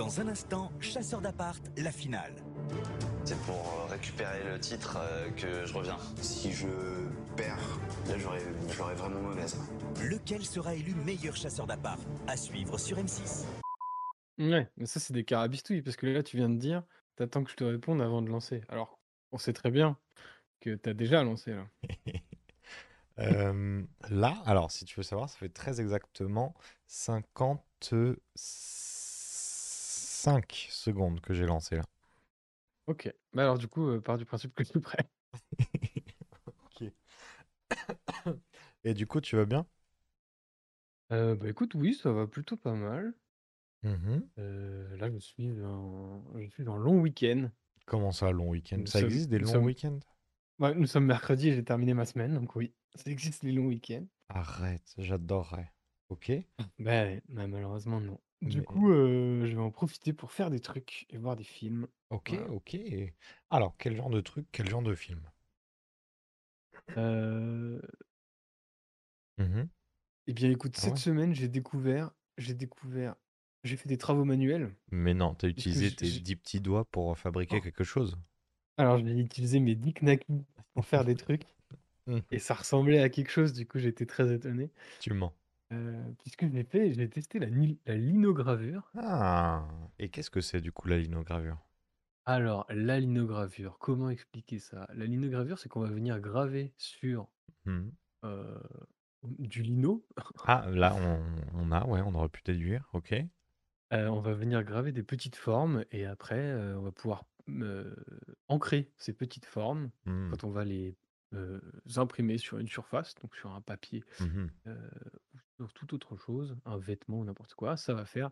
Dans un instant, Chasseur d'appart, la finale. C'est pour euh, récupérer le titre euh, que je reviens. Si je perds, là j'aurais vraiment mauvaise. Lequel sera élu meilleur chasseur d'appart À suivre sur M6. Ouais, mais ça, c'est des carabistouilles, parce que là, tu viens de dire, t'attends que je te réponde avant de lancer. Alors, on sait très bien que t'as déjà lancé, là. Euh, là, alors, si tu veux savoir, ça fait très exactement 55 secondes que j'ai lancé là. Ok. Bah alors, du coup, euh, pars du principe que je suis prêt. Ok. Et du coup, tu vas bien? Euh, bah écoute, oui, ça va plutôt pas mal. Mhm. Euh, là, je suis en, je suis en long week-end. Comment ça, long week-end? Nous Ça sommes, existe des nous longs sommes, week-ends? ouais, nous sommes mercredi et j'ai terminé ma semaine, donc oui, ça existe les longs week-ends. Arrête, j'adorerais. Ok? Ouais, bah, malheureusement, non. Du Mais coup, euh, je vais en profiter pour faire des trucs et voir des films. ok, Voilà. ok. Alors, quel genre de truc, quel genre de film? Euh, Mhm. eh bien, écoute, Ah cette ouais? semaine, j'ai découvert, j'ai découvert, j'ai fait des travaux manuels. Mais non, Parce que utilisé tes dix petits doigts pour fabriquer oh. quelque chose? alors, j'ai utilisé mes Dick Naki pour faire des trucs Mhm. et ça ressemblait à quelque chose. Du coup, j'étais très étonné. Tu mens. Euh, puisque j'ai fait, j'ai testé la, linogravure. Ah, et qu'est-ce que c'est du coup la linogravure? Alors, la linogravure, comment expliquer ça? La linogravure, c'est qu'on va venir graver sur Mhm. euh, du lino. Ah, là, on, on a, ouais, on aurait pu déduire, ok. Euh, on va venir graver des petites formes et après, on va pouvoir ancrer ces petites formes Mhm. quand on va les imprimer sur une surface, donc sur un papier ou sur toute autre chose, un vêtement ou n'importe quoi. Ça va faire,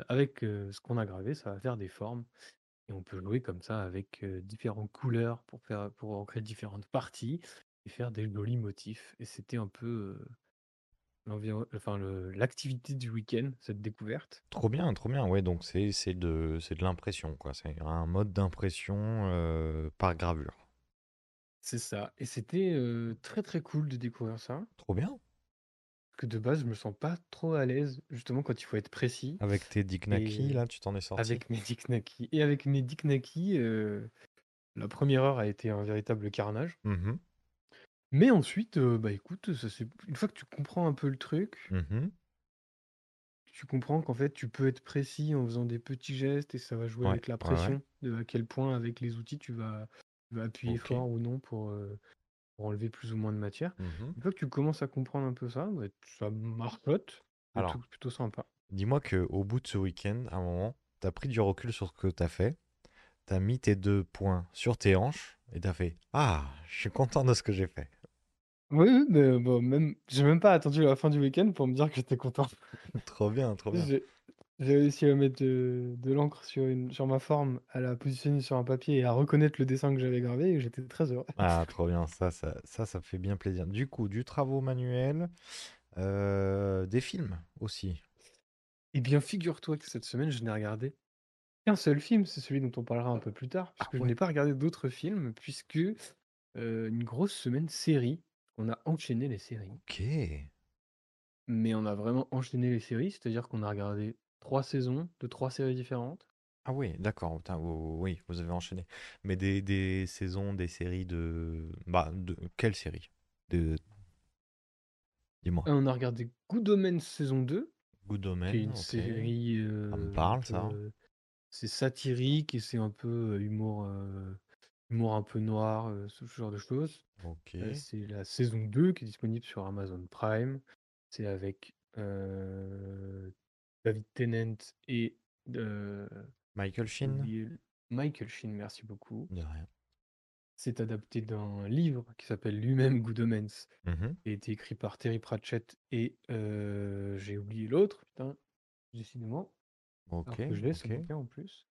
euh, avec euh, ce qu'on a gravé, ça va faire des formes. Et on peut jouer comme ça avec euh, différentes couleurs pour faire, pour ancrer différentes parties et faire des jolis motifs. Et c'était un peu l'environ- enfin, le- l'activité du week-end, cette découverte. Trop bien, trop bien. Ouais, donc c'est c'est de, c'est de l'impression, quoi. C'est un mode d'impression euh, par gravure. C'est ça. Et c'était euh, très très cool de découvrir ça. Trop bien. Parce que de base, je me sens pas trop à l'aise, justement, quand il faut être précis. Avec tes Et là, tu t'en es sorti? avec mes Diknaki. Et avec mes Diknaki, euh, la première heure a été un véritable carnage. Mhm. Mais ensuite, euh, bah écoute, ça c'est une fois que tu comprends un peu le truc, Mhm. tu comprends qu'en fait, tu peux être précis en faisant des petits gestes et ça va jouer Ouais, avec la ouais, ouais. pression, de à quel point avec les outils tu vas, tu vas appuyer Ok. fort ou non pour, euh, pour enlever plus ou moins de matière. Une fois que tu commences à comprendre un peu ça, bah, ça marchote, le Alors, truc plutôt sympa. dis-moi que au bout de ce week-end, à un moment, t'as pris du recul sur ce que t'as fait, t'as mis tes deux poings sur tes hanches et t'as fait Ah, je suis content de ce que j'ai fait. Oui, oui, mais bon, même, j'ai même pas attendu la fin du week-end pour me dire que j'étais content. Trop bien, trop bien. J'ai j'ai réussi à mettre de, de l'encre sur, une, sur ma forme, à la positionner sur un papier et à reconnaître le dessin que j'avais gravé et j'étais très heureux. Ah, trop bien, ça, ça, ça, ça fait bien plaisir. Du coup, du travaux manuel, euh, des films aussi. Eh bien, figure-toi que cette semaine, je n'ai regardé qu'un seul film, c'est celui dont on parlera un peu plus tard, Ah puisque je ouais. n'ai pas regardé d'autres films, puisque euh, une grosse semaine série, on a enchaîné les séries. Ok. Mais on a vraiment enchaîné les séries, c'est-à-dire qu'on a regardé trois saisons de trois séries différentes. Ah oui, d'accord. putain, oh, Oui, vous avez enchaîné. Mais des, des saisons, des séries de... Bah, de quelle série? De... Dis-moi. Et on a regardé Good Omens saison 2, Good qui est Omen, une série Ça me euh, un parle, ça. peu... C'est satirique et c'est un peu euh, humour, euh, humour un peu noir, euh, ce genre de choses. Ok. Euh, c'est la saison 2 qui est disponible sur Amazon Prime. C'est avec euh, David Tennant et euh, Michael Sheen? Michael Sheen, merci beaucoup. De rien. C'est adapté d'un livre qui s'appelle lui-même Good Omens, a été écrit par Terry Pratchett et euh, j'ai oublié l'autre, putain, décidément. Alors Ok, que je l'ai ce ok. bouquin en plus.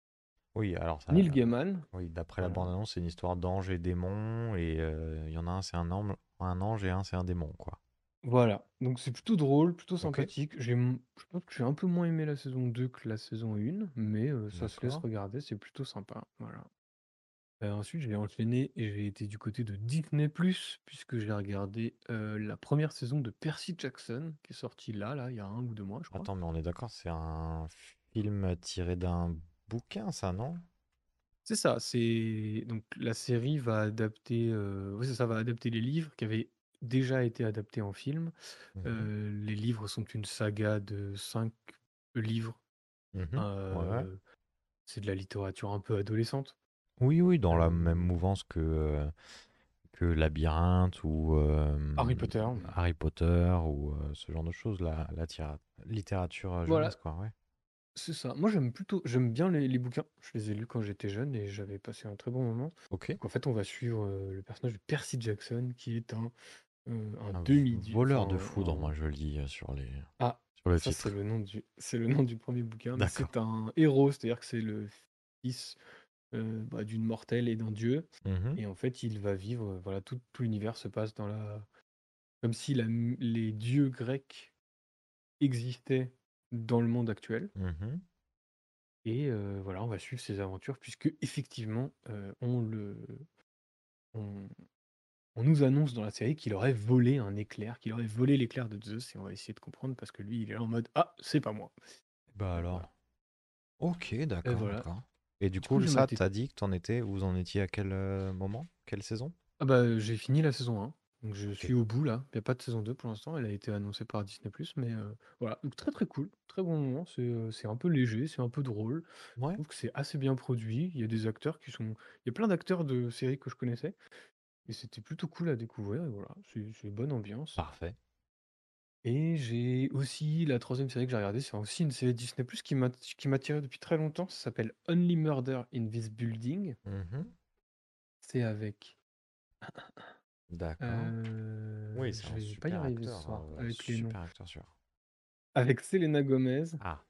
Oui, alors ça... Neil Gaiman, Oui, d'après la bande-annonce, c'est une histoire d'ange et démon, et euh, il y en a un, c'est un ange, un ange et un, c'est un démon, quoi. Voilà, donc c'est plutôt drôle, plutôt Ok, sympathique. J'ai, m- je pense que j'ai un peu moins aimé la saison 2 que la saison 1, mais ça se laisse d'accord. regarder, c'est plutôt sympa. Voilà. Euh, ensuite, j'ai enchaîné et j'ai été du côté de Disney+, puisque j'ai regardé la première saison de Percy Jackson, qui est sortie là, là, il y a un ou deux mois, je crois. Attends, mais on est d'accord, c'est un film tiré d'un bouquin, ça, non? C'est ça, c'est donc la série va adapter, heu, oui, c'est ça, va adapter les livres qui avaient déjà été adaptés en film. Mhm. Heu, les livres sont une saga de 5 livres. Ouais. Heu, c'est de la littérature un peu adolescente. Oui, oui, dans la même Euh, mouvance que, euh, que Labyrinthe ou euh, Harry Potter. Harry Potter ou euh, ce genre de choses, la, la tira- littérature euh, Voilà, jeunesse, quoi, ouais. c'est ça. Moi, j'aime plutôt j'aime bien les les bouquins. Je les ai lus quand j'étais jeune et j'avais passé un très bon moment. Ok. Donc en fait, on va suivre, le personnage de Percy Jackson qui est un, heu, un Un demi-dieu, voleur de enfin foudre, un moi je le dis euh, sur les ah, sur le ça titre. c'est le nom du c'est le nom du 1er bouquin, mais D'accord. c'est un héros, c'est-à-dire que c'est le fils, heu, bah, d'une mortelle et d'un dieu Mhm. et en fait, il va vivre, heu, voilà, tout tout l'univers se passe dans la comme si la m les dieux grecs existaient dans le monde actuel Mhm. et heu, voilà, on va suivre ses aventures puisque effectivement, heu, on le on on nous annonce dans la série qu'il aurait volé un éclair, qu'il aurait volé l'éclair de Zeus et on va essayer de comprendre parce que lui, il est là en mode: «Ah, c'est pas moi». Bah alors. voilà Ok, et d'accord, voilà. d'accord. Et du Du coup, ça, t'as dit que t'en étais, vous en étiez à quel euh, moment? Quelle saison? ah bah, j'ai fini la saison 1, donc je suis au bout là. Il y a pas de saison 2 pour l'instant, elle a été annoncée par Disney+, mais heu, voilà, donc très, très cool, très bon moment. C'est, un peu léger, c'est un peu drôle. Je trouve que c'est assez bien produit. Il y a des acteurs qui sont il y a plein d'acteurs de séries que je connaissais et c'était plutôt cool à découvrir et voilà, c'est c'est bonne ambiance. parfait. Et j'ai aussi la troisième série que j'ai regardée, c'est aussi une série Disney+ qui m'a qui depuis très longtemps, ça s'appelle Only Murder in this Building. Mhm. C'est avec, D'accord. Oui, c'est je un vais pas y super arriver ce acteur, soir euh, avec les noms. super acteur sûr. Avec Selena Gomez, Ah,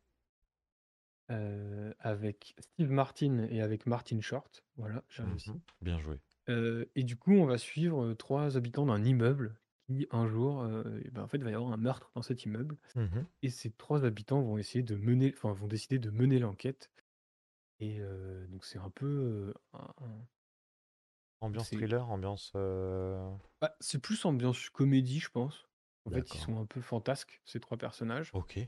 heu, avec Steve Martin et avec Martin Short. Voilà, j'ai réussi. mhm. Bien joué. Heu et du coup, on va suivre, heu, 3 habitants d'un immeuble qui un jour, heu et ben, en fait, il va y avoir un meurtre dans cet immeuble Mhm. et ces 3 habitants vont essayer de mener enfin, vont décider de mener l'enquête et heu, donc c'est un peu, heu, un un Ambiance c'est thriller, ambiance. bah, c'est plus ambiance comédie, je pense. En fait, ils D'accord. sont un peu fantasques, ces 3 personnages. Ok.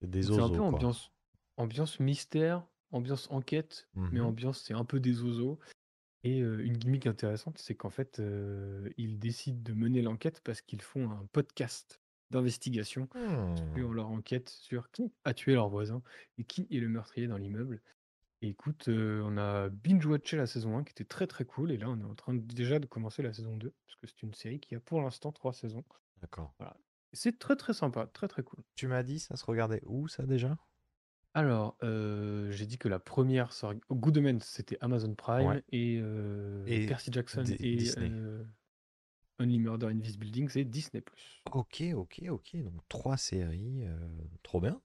C'est des Donc c'est un peu quoi. ambiance ambiance mystère, ambiance enquête, mais Mhm. ambiance c'est un peu des oiseaux et heu, une gimmick intéressante, c'est qu'en fait, heu, ils décident de mener l'enquête parce qu'ils font un podcast d'investigation sur Hmm. leur enquête sur qui a tué leur voisin et qui est le meurtrier dans l'immeuble. Et écoute, heu, on a binge watché la saison 1 qui était très, très cool et là on est en train déjà de commencer la saison 2 parce que c'est une série qui a pour l'instant 3 saisons. D'accord. Voilà. C'est très, très sympa, très, très cool. Tu m'as dit, ça se regardait où, ça, déjà? Alors, heu, j'ai dit que la première sort Good Omens, c'était Amazon Ouais. Prime et heu, Et Percy Jackson Di- et Disney. heu, Only Murder in this Building, c'est Disney+. Ok, ok, ok. Donc, trois séries. euh, Trop bien.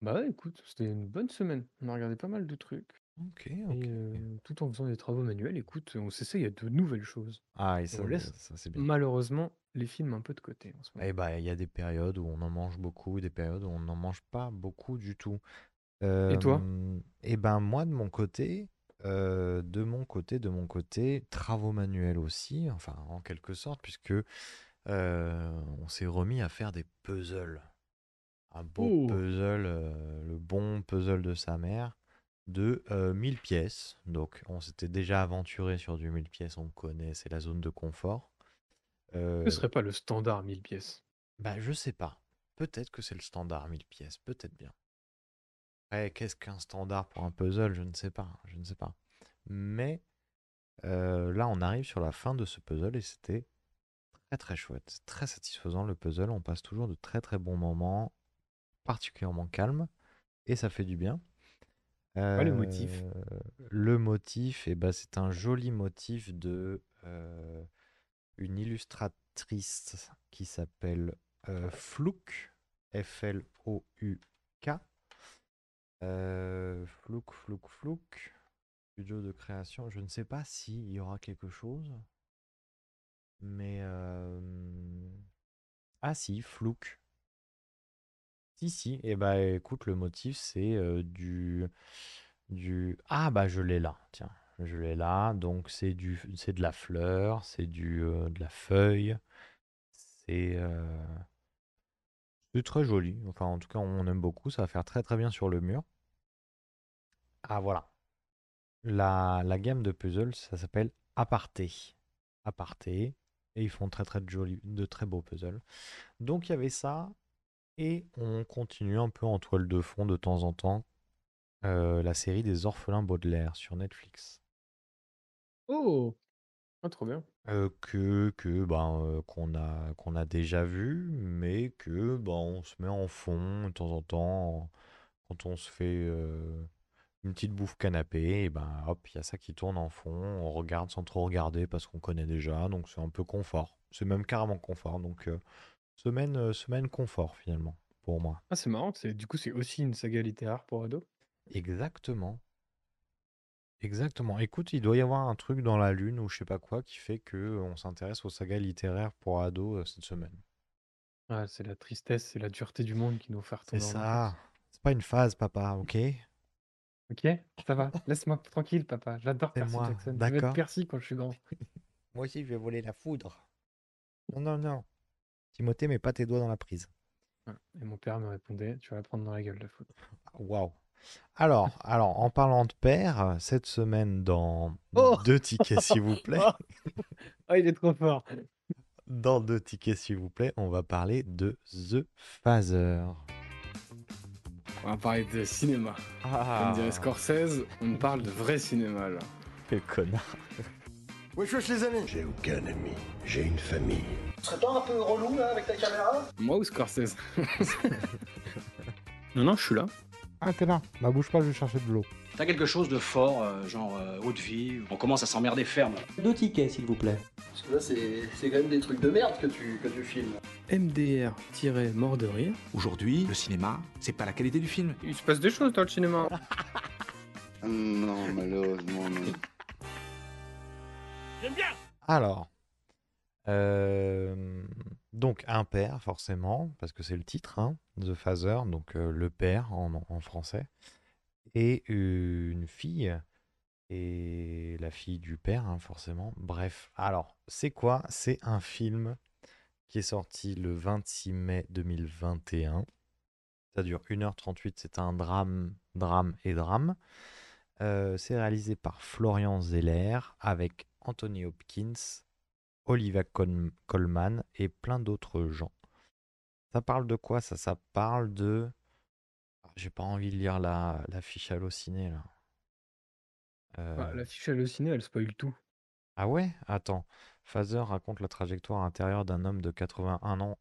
Bah, ouais, écoute, c'était une bonne semaine. On a regardé pas mal de trucs Ok, et ok. heu, tout en faisant des travaux manuels, écoute, on s'essaye à de nouvelles choses. Ah, et Et ça, on laisse ça c'est bien. malheureusement les films un peu de côté en ce moment. Eh bah, il y a des périodes où on en mange beaucoup, des périodes où on n'en mange pas beaucoup du tout. Et toi? Euh, eh ben, moi, de mon côté, de mon côté, de mon côté, travaux manuels aussi, enfin, en quelque sorte, puisque on s'est remis à faire des puzzles. Un beau Oh! puzzle, le bon puzzle de sa mère, de euh, 1000 pièces. Donc, on s'était déjà aventuré sur du 1000 pièces, on connaît, c'est la zone de confort. Ce Euh, serait pas le standard 1000 pièces? bah, je sais pas. Peut-être que c'est le standard 1000 pièces, peut-être bien. Après, qu'est-ce qu'un standard pour un puzzle? Je ne sais pas, je ne sais pas. Mais euh, là, on arrive sur la fin de ce puzzle et c'était très très chouette, C'est très satisfaisant le puzzle. On passe toujours de très très bons moments, particulièrement calmes, et ça fait du bien. Le motif. Euh, le motif, eh ben, c'est un joli motif de euh, une illustratrice qui s'appelle Flouk, F-L-O-U-K. Euh, Flouk, Flouk, Flouk. Studio de création. Je ne sais pas s'il y aura quelque chose. Mais. Ah si, Flouk. Si, si. Et bah écoute, le motif, c'est du. du. Ah bah je l'ai là. Tiens, je l'ai là. Donc c'est du, c'est de la fleur, c'est du, de la feuille. C'est. C'est très joli. Enfin, en tout cas, on aime beaucoup. Ça va faire très très bien sur le mur. Ah, voilà. La, la gamme de puzzles, ça s'appelle Aparté. Aparté. Et ils font très très de jolis, de très beaux puzzles. Donc il y avait ça. Et on continue un peu en toile de fond de temps en temps euh, la série des orphelins Baudelaire sur Netflix. Oh! Ah, trop bien. Euh, que que ben euh, qu'on a qu'on a déjà vu, mais que ben on se met en fond de temps en temps quand on se fait une petite bouffe canapé, et ben hop, il y a ça qui tourne en fond, on regarde sans trop regarder parce qu'on connaît déjà, donc c'est un peu confort. C'est même carrément confort, donc semaine euh, semaine confort finalement pour moi. Ah, c'est marrant, c'est du coup, c'est aussi une saga littéraire pour ados? Exactement. Exactement. Écoute, il doit y avoir un truc dans la lune ou je sais pas quoi qui fait que euh, on s'intéresse aux sagas littéraires pour ados euh, cette semaine. Ah, c'est la tristesse et la dureté du monde qui nous fait C'est retomber en ça. enfance. C'est pas une phase, papa, ok? Ok? Ça va, laisse-moi tranquille, papa. J'adore C'est Percy moi, Jackson. Je vais être d'accord? Percy quand je suis grand. Moi aussi, je vais voler la foudre. Non, non, non. Timothée, mets pas tes doigts dans la prise. Et mon père me répondait, tu vas la prendre dans la gueule, la foudre. Waouh. Alors, alors, en parlant de père, cette semaine dans Oh! deux tickets, s'il vous plaît, Oh, il est trop fort. dans deux tickets, s'il vous plaît, on va parler de The Phaser. On va parler de cinéma. Ah, Comme dirait Scorsese, on parle de vrai cinéma, là. quel connard. Wesh wesh les amis J'ai aucun ami, j'ai une famille. Tu serais pas un peu relou là avec ta caméra Moi ou Scorsese Non, non, je suis là. Ah, t'es là. Bah, bouge pas, je vais chercher de l'eau. T'as quelque chose de fort, euh, genre euh, haute vie, on commence à s'emmerder ferme. Deux tickets, s'il vous plaît. Parce que là c'est c'est quand même des trucs de merde que tu, que tu filmes. MDR-mort de rire. Aujourd'hui, le cinéma, c'est pas la qualité du film. Il se passe des choses dans le cinéma. Non, malheureusement, non. Alors, euh, donc un père, forcément, parce que c'est le titre, hein, The Father, donc euh, le père en, français, et une fille, et la fille du père, hein, forcément. Bref, alors, c'est quoi? C'est un film qui est sorti le 26 mai 2021. Ça dure 1h38, c'est un drame, drame et drame. Euh, c'est réalisé par Florian Zeller avec Anthony Hopkins, Olivia Col- Colman et plein d'autres gens. Ça parle de quoi ça? Ça parle de. Ah, J'ai pas envie de lire la, la fiche hallucinée là. Euh, Bah, la fiche hallucinée, elle spoil tout. Ah ouais? Attends. Phaser raconte la trajectoire intérieure d'un homme de 81 ans,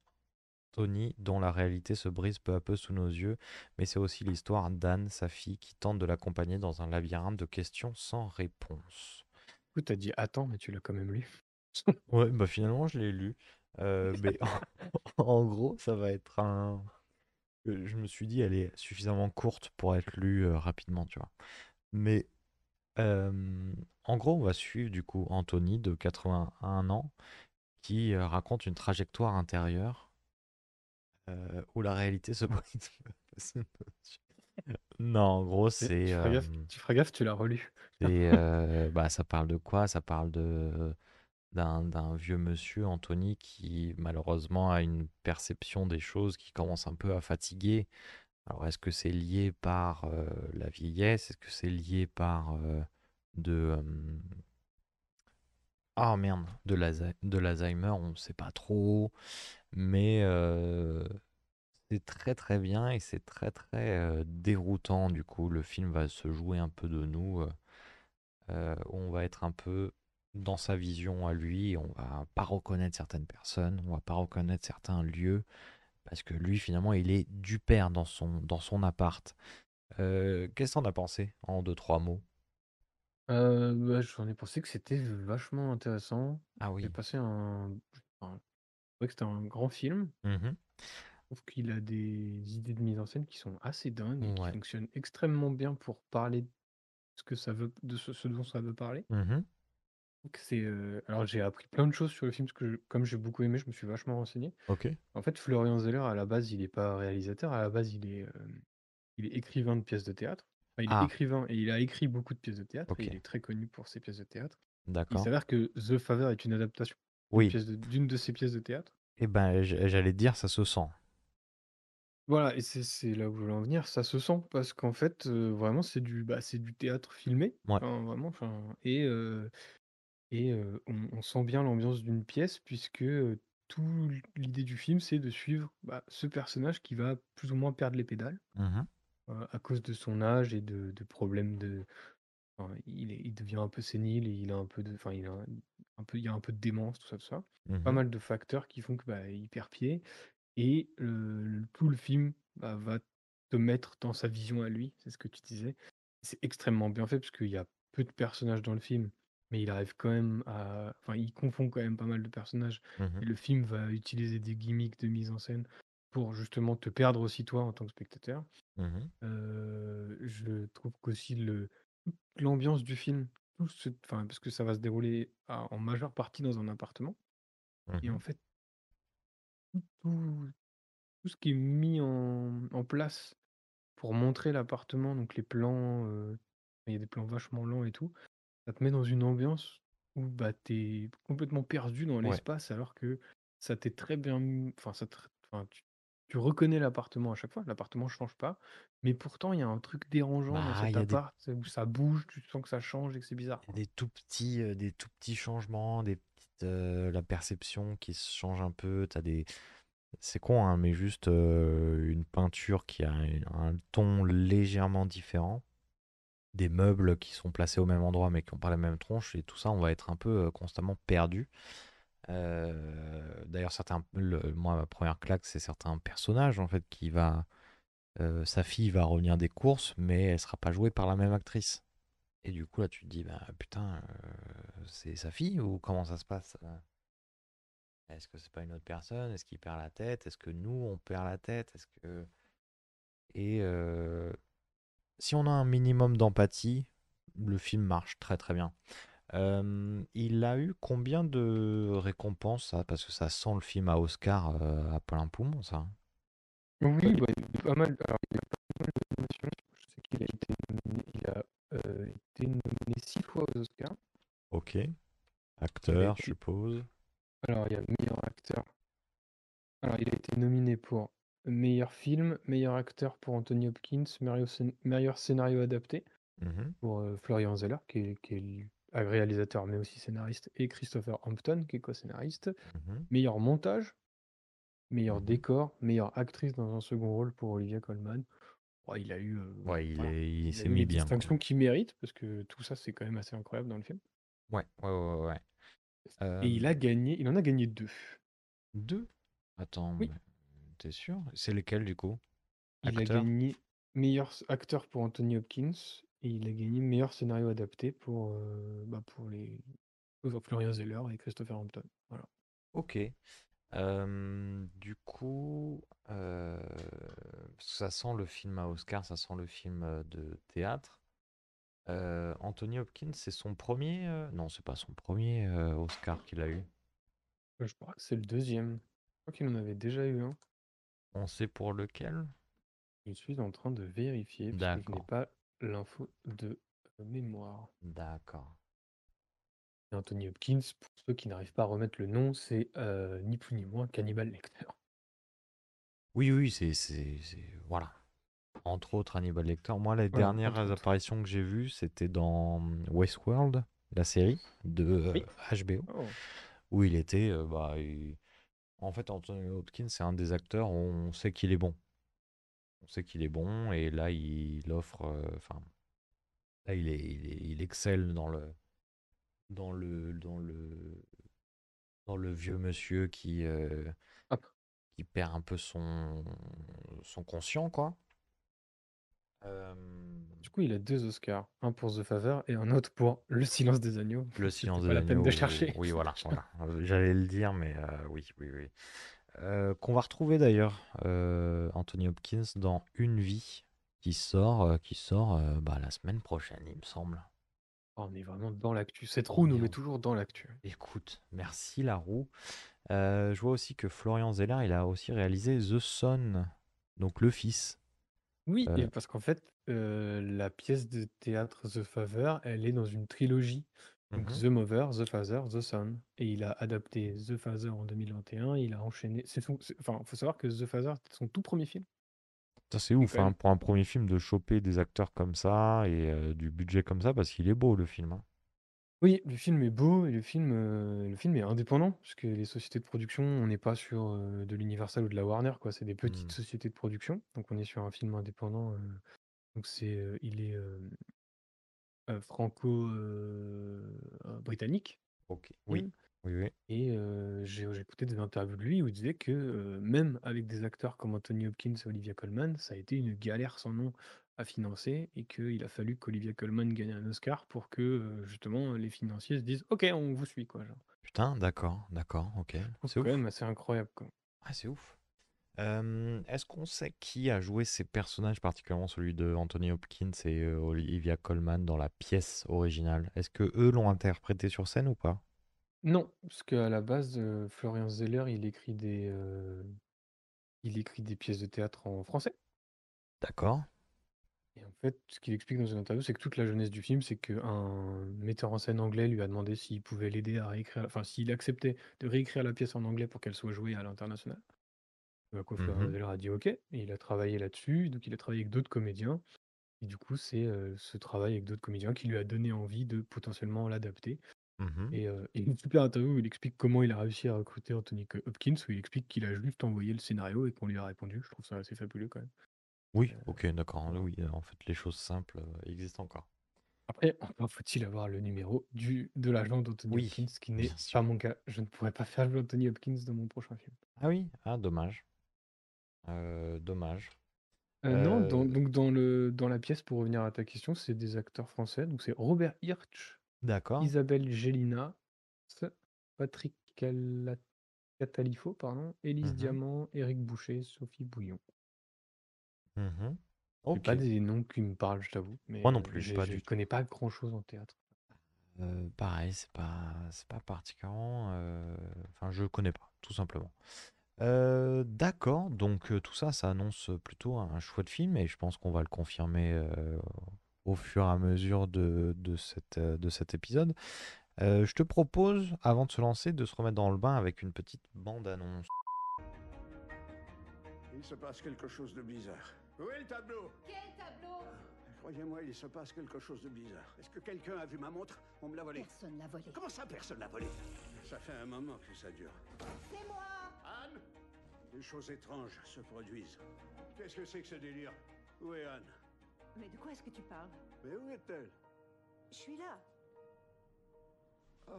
Tony, dont la réalité se brise peu à peu sous nos yeux, mais c'est aussi l'histoire d'Anne, sa fille, qui tente de l'accompagner dans un labyrinthe de questions sans réponse. Coup, t'as dit attends, mais tu l'as quand même lu? Ouais, bah finalement, je l'ai lu. Euh, mais en, en gros, ça va être un. Je me suis dit, elle est suffisamment courte pour être lue euh, rapidement, tu vois. Mais euh, en gros, on va suivre du coup Anthony de 81 ans qui raconte une trajectoire intérieure où la réalité se brise. Non, en gros, c'est. tu, feras gaffe, tu feras gaffe, tu l'as relu. c'est, euh, bah, ça parle de quoi? Ça parle de d'un d'un vieux monsieur, Anthony, qui malheureusement a une perception des choses qui commence un peu à fatiguer. Alors, est-ce que c'est lié par euh, la vieillesse? Est-ce que c'est lié par euh, de... euh, Ah merde, de l'Alzheimer, de l'Alzheimer, on ne sait pas trop, mais euh, c'est très très bien et c'est très très euh, déroutant. Du coup, le film va se jouer un peu de nous. euh, euh, on va être un peu dans sa vision à lui, on va pas reconnaître certaines personnes, on va pas reconnaître certains lieux, parce que lui finalement il est du père dans son, dans son appart. Euh, Qu'est-ce que t'en as pensé en deux, trois mots? Euh, bah, j'en ai pensé que c'était vachement intéressant. Ah J'ai oui. passé un. je trouvais que c'était un grand film. Mhm. Je trouve qu'il a des idées de mise en scène qui sont assez dingues et qui Ouais. fonctionnent extrêmement bien pour parler de ce que ça veut, de ce, ce dont ça veut parler. Mhm. Donc c'est, euh, Alors j'ai appris plein de choses sur le film, parce que je- comme j'ai beaucoup aimé, je me suis vachement renseigné. Ok. En fait, Florian Zeller, à la base, il n'est pas réalisateur, à la base, il est, euh, il est écrivain de pièces de théâtre. Enfin, il est Ah, écrivain et il a écrit beaucoup de pièces de théâtre et ok. il est très connu pour ses pièces de théâtre. Il D'accord. s'avère que The Father est une adaptation d'une Oui. pièce de- d'une de ses pièces de théâtre. Eh ben, j- j'allais te dire, ça se sent. Voilà et c'est c'est là où je voulais en venir, ça se sent parce qu'en fait, heu, vraiment c'est du, bah, c'est du théâtre filmé, Ouais. enfin vraiment, enfin et heu et heu, on on sent bien l'ambiance d'une pièce puisque, heu, tout l'idée du film, c'est de suivre, bah, ce personnage qui va plus ou moins perdre les pédales, Mmh heu, à cause de son âge et de de problèmes de enfin, il est il devient un peu sénile et il a un peu de enfin, il a un peu il y a un peu de démence, tout ça, tout ça. Pas Mmh mal de facteurs qui font que, bah, il perd pied et tout le film, bah, va te mettre dans sa vision à lui, c'est ce que tu disais. C'est extrêmement bien fait parce qu'il y a peu de personnages dans le film, mais il arrive quand même à enfin, il confond quand même pas mal de personnages Mmh et le film va utiliser des gimmicks de mise en scène pour justement te perdre aussi toi en tant que spectateur. Mmh je trouve qu'aussi le l'ambiance du film, tout ce enfin, parce que ça va se dérouler à en majeure partie dans un appartement et Mmh en fait, tout ce qui est mis en en place pour montrer l'appartement, donc les plans, heu, il y a des plans vachement lents et tout, ça te met dans une ambiance où, bah, tu es complètement perdu dans Ouais. l'espace alors que ça t'est très bien m enfin ça te enfin tu tu reconnais l'appartement à chaque fois, l'appartement change pas, mais pourtant il y a un truc dérangeant dans Bah, il cet y a des appart, où ça bouge, tu sens que ça change et que c'est bizarre, il y a quoi. des tout petits, heu, des tout petits changements, des la perception qui se change un peu. Tu des c'est con, hein, mais juste, une peinture qui a un ton légèrement différent, des meubles qui sont placés au même endroit mais qui ont pas la même tronche et tout ça, on va être un peu, constamment perdu. D'ailleurs certains moi ma première claque, c'est certains personnages en fait qui va sa fille va revenir des courses, mais elle sera pas jouée par la même actrice. Et du coup, là, tu te dis, bah putain, heu, c'est sa fille ou comment ça se passe, heu? Est-ce que c'est pas une autre personne? Est-ce qu'il perd la tête? Est-ce que nous, on perd la tête? Est-ce que et heu, si on a un minimum d'empathie, le film marche très, très bien. Il a eu combien de récompenses ça? Parce que ça sent le film à Oscar, à plein poumon ça, hein? Oui, bah, il a pas mal pas mal de. Je sais qu'il a été été nominé 6 fois aux Oscars. OK. Acteur, je été suppose. alors il y a meilleur acteur alors il a été nominé pour meilleur film, meilleur acteur pour Anthony Hopkins, meilleur scén meilleur scénario adapté Mmh pour, heu, Florian Zeller qui est qui est réalisateur mais aussi scénariste et Christopher Hampton qui est co-scénariste. Mmh Meilleur montage, meilleur Mmh décor, meilleure actrice dans un second rôle pour Olivia Colman. Oh, il a eu, heu, Ouais, il voilà, est il il a s'est eu mis les bien, distinctions qu'il mérite parce que tout ça, c'est quand même assez incroyable dans le film Ouais, ouais, ouais, ouais, ouais. et il a gagné il en a gagné 2. 2? Attends, Oui, tu sûr? C'est lesquels, du coup? il a gagné meilleur acteur pour Anthony Hopkins et il a gagné meilleur scénario adapté pour, heu, bah, pour les Florian Zeller et Christopher Hampton, voilà. OK. Hem, du coup, que ça sent le film à Oscar, ça sent le film, heu, de théâtre. Anthony Hopkins, c'est son premier er non, c'est pas son premier er Oscar qu'il a eu. je crois que c'est le deuxième Je crois qu'il en avait déjà eu un. On sait pour lequel? Je suis en train de vérifier parce que je n'ai pas l'info de, mémoire. d'accord. Et Anthony Hopkins, pour ceux qui n'arrivent pas à remettre le nom, c'est, heu, ni plus ni moins qu'Hannibal Lecter. Oui, oui, c'est c'est c'est voilà. Entre autres Hannibal Lecter. Moi, les Voilà, dernières entre autres. apparitions que j'ai vues, c'était dans Westworld, la série de euh, Oui. HBO, Oh. où il était. euh, bah, il- En fait, Anthony Hopkins, c'est un des acteurs, où on sait qu'il est bon. On sait qu'il est bon, et là, il offre. euh, Enfin, là, il, est, il, est- il excelle dans le, dans le, dans le, dans le vieux monsieur qui, euh, qui perd un peu son, son conscient, quoi. Euh, Du coup, il a 2 Oscars, un pour The Favor et un autre pour Le Silence des agneaux. Le silence pas des la peine agneaux, de chercher. oui, voilà, voilà. J'allais le dire, mais euh, oui, oui, oui. Euh, qu'on va retrouver d'ailleurs, euh, Anthony Hopkins, dans Une vie, qui sort, euh, qui sort euh, bah, la semaine prochaine, il me semble. Oh, on est vraiment dans l'actu. Cette roue nous met toujours dans l'actu. Écoute, merci la roue. Euh, je vois aussi que Florian Zeller, il a aussi réalisé The Son, donc le fils. Oui, Euh, parce qu'en fait, heu, la pièce de théâtre The Father, elle est dans une trilogie. Donc mhm. The Mother, The Father, The Son et il a adapté The Father en 2021, il a enchaîné c'est son c'est enfin, faut savoir que The Father, c'était son tout premier film. Ça, c'est ouf, hein, pour un premier film de choper des acteurs comme ça et euh, du budget comme ça, parce qu'il est beau le film. hein. Oui, le film est beau et le film, euh, le film est indépendant, parce que les sociétés de production, on n'est pas sur euh, de l'Universal ou de la Warner, quoi. C'est des petites Hmm. sociétés de production, donc on est sur un film indépendant. euh, donc c'est, euh, il est franco-britannique. Ok. Oui, oui, oui. Et euh, j'ai j'ai écouté des interviews de lui où il disait que euh, même avec des acteurs comme Anthony Hopkins et Olivia Colman, ça a été une galère sans nom à financer et qu'il a fallu qu'Olivia Colman gagne un Oscar pour que euh, justement les financiers se disent Ok, on vous suit. Quoi, genre. Putain, d'accord, d'accord, ok. C'est ouf. quand même assez incroyable. Quoi. Ah, c'est ouf. Euh, Est-ce qu'on sait qui a joué ces personnages, particulièrement celui de Anthony Hopkins et euh, Olivia Colman dans la pièce originale? Est-ce que eux l'ont interprété sur scène ou pas? Non, parce qu'à la base, euh, Florian Zeller, il écrit des, euh, il écrit des pièces de théâtre en français. D'accord. Et en fait, ce qu'il explique dans une interview, c'est que toute la jeunesse du film, c'est qu'un metteur en scène anglais lui a demandé s'il pouvait l'aider à réécrire, enfin s'il acceptait de réécrire la pièce en anglais pour qu'elle soit jouée à l'international. À quoi Florian Mhm. Zeller a dit OK, et il a travaillé là-dessus, donc il a travaillé avec d'autres comédiens. Et du coup, c'est euh, ce travail avec d'autres comédiens qui lui a donné envie de potentiellement l'adapter. Mhm. Et une super interview où il explique comment il a réussi à recruter Anthony Hopkins, où il explique qu'il a juste envoyé le scénario et qu'on lui a répondu. Je trouve ça assez fabuleux quand même. Oui, Euh, ok, d'accord. voilà. Oui, en fait, les choses simples existent encore. Après, encore faut-il avoir le numéro du, de l'agent d'Anthony Oui, Hopkins, qui n'est bien sûr. pas mon cas. Je ne pourrais pas faire Anthony Hopkins dans mon prochain film. Ah oui, ah dommage. Dommage. Euh, Non, dans, donc dans, le, dans la pièce, pour revenir à ta question, c'est des acteurs français. Donc c'est Robert Hirsch, D'accord. Isabelle Gélina, Patrick Cala- Catalifo, pardon, Élise Mhm. Diamant, Éric Boucher, Sophie Bouillon. Mhm. C'est Ok. pas des noms qui me parlent, je t'avoue. Mais Moi non euh, plus, j'ai- pas je du tout. connais pas grand-chose en théâtre. Euh, pareil, c'est pas, c'est pas particulièrement. euh, Enfin, je connais pas, tout simplement. Euh, d'accord, donc euh, tout ça, ça annonce plutôt un chouette film et je pense qu'on va le confirmer euh, au fur et à mesure de, de, cette, euh, de cet épisode. Euh, je te propose, avant de se lancer, de se remettre dans le bain avec une petite bande-annonce. Il se passe quelque chose de bizarre. Où est le tableau? Quel tableau? Croyez-moi, il se passe quelque chose de bizarre. Est-ce que quelqu'un a vu ma montre? On me l'a volée. Personne l'a volé. Comment ça, personne l'a volée? Ça fait un moment que ça dure. C'est moi Anne? Des choses étranges se produisent. Qu'est-ce que c'est que ce délire? Où est Anne? Mais de quoi est-ce que tu parles Mais où est-elle? Je suis là. Ah.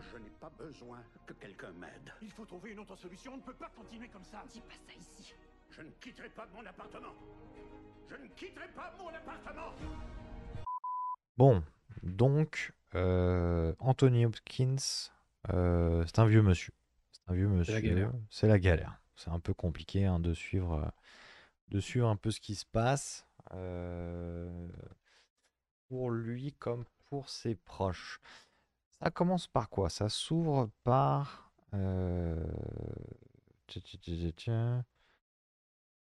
Je n'ai pas besoin que quelqu'un m'aide. Il faut trouver une autre solution, on ne peut pas continuer comme ça. Dis pas ça ici. Je ne quitterai pas mon appartement. Je ne quitterai pas mon appartement. Bon, donc, euh, Anthony Hopkins, euh, c'est un vieux monsieur. C'est un vieux C'est la monsieur. galère. C'est la galère. C'est un peu compliqué hein, de suivre, euh, de suivre un peu ce qui se passe euh, pour lui comme pour ses proches. Ça commence par quoi? Ça s'ouvre par euh,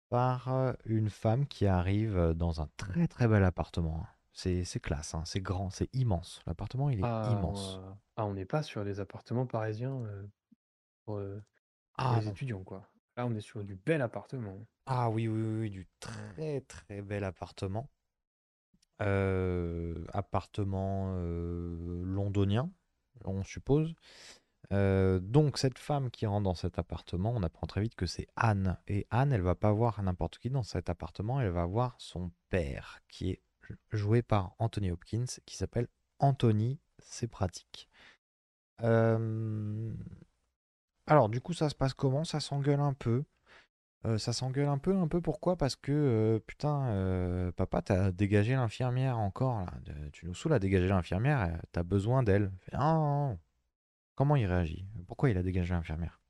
par euh, une femme qui arrive dans un très très bel appartement. C'est classe, hein, c'est grand, c'est immense. L'appartement, il est Ah, immense. ah, on n'est pas sur des appartements parisiens euh, pour, euh, pour Ah les non. étudiants, quoi. Là, on est sur du bel appartement. Ah oui, oui, oui, oui, du très très bel appartement. Euh, appartement euh, londonien, on suppose. Euh, donc cette femme qui rentre dans cet appartement, on apprend très vite que c'est Anne. Et Anne, elle va pas voir n'importe qui dans cet appartement, elle va voir son père, qui est joué par Anthony Hopkins, qui s'appelle Anthony, c'est pratique. Euh, Alors du coup, ça se passe comment? Ça s'engueule un peu. Euh, ça s'engueule un peu, un peu pourquoi? Parce que euh, putain, euh, papa, t'as dégagé l'infirmière encore là. De- Tu nous saoules à dégager l'infirmière, t'as besoin d'elle. Fait, Non, non, non. Comment il réagit? Pourquoi il a dégagé l'infirmière?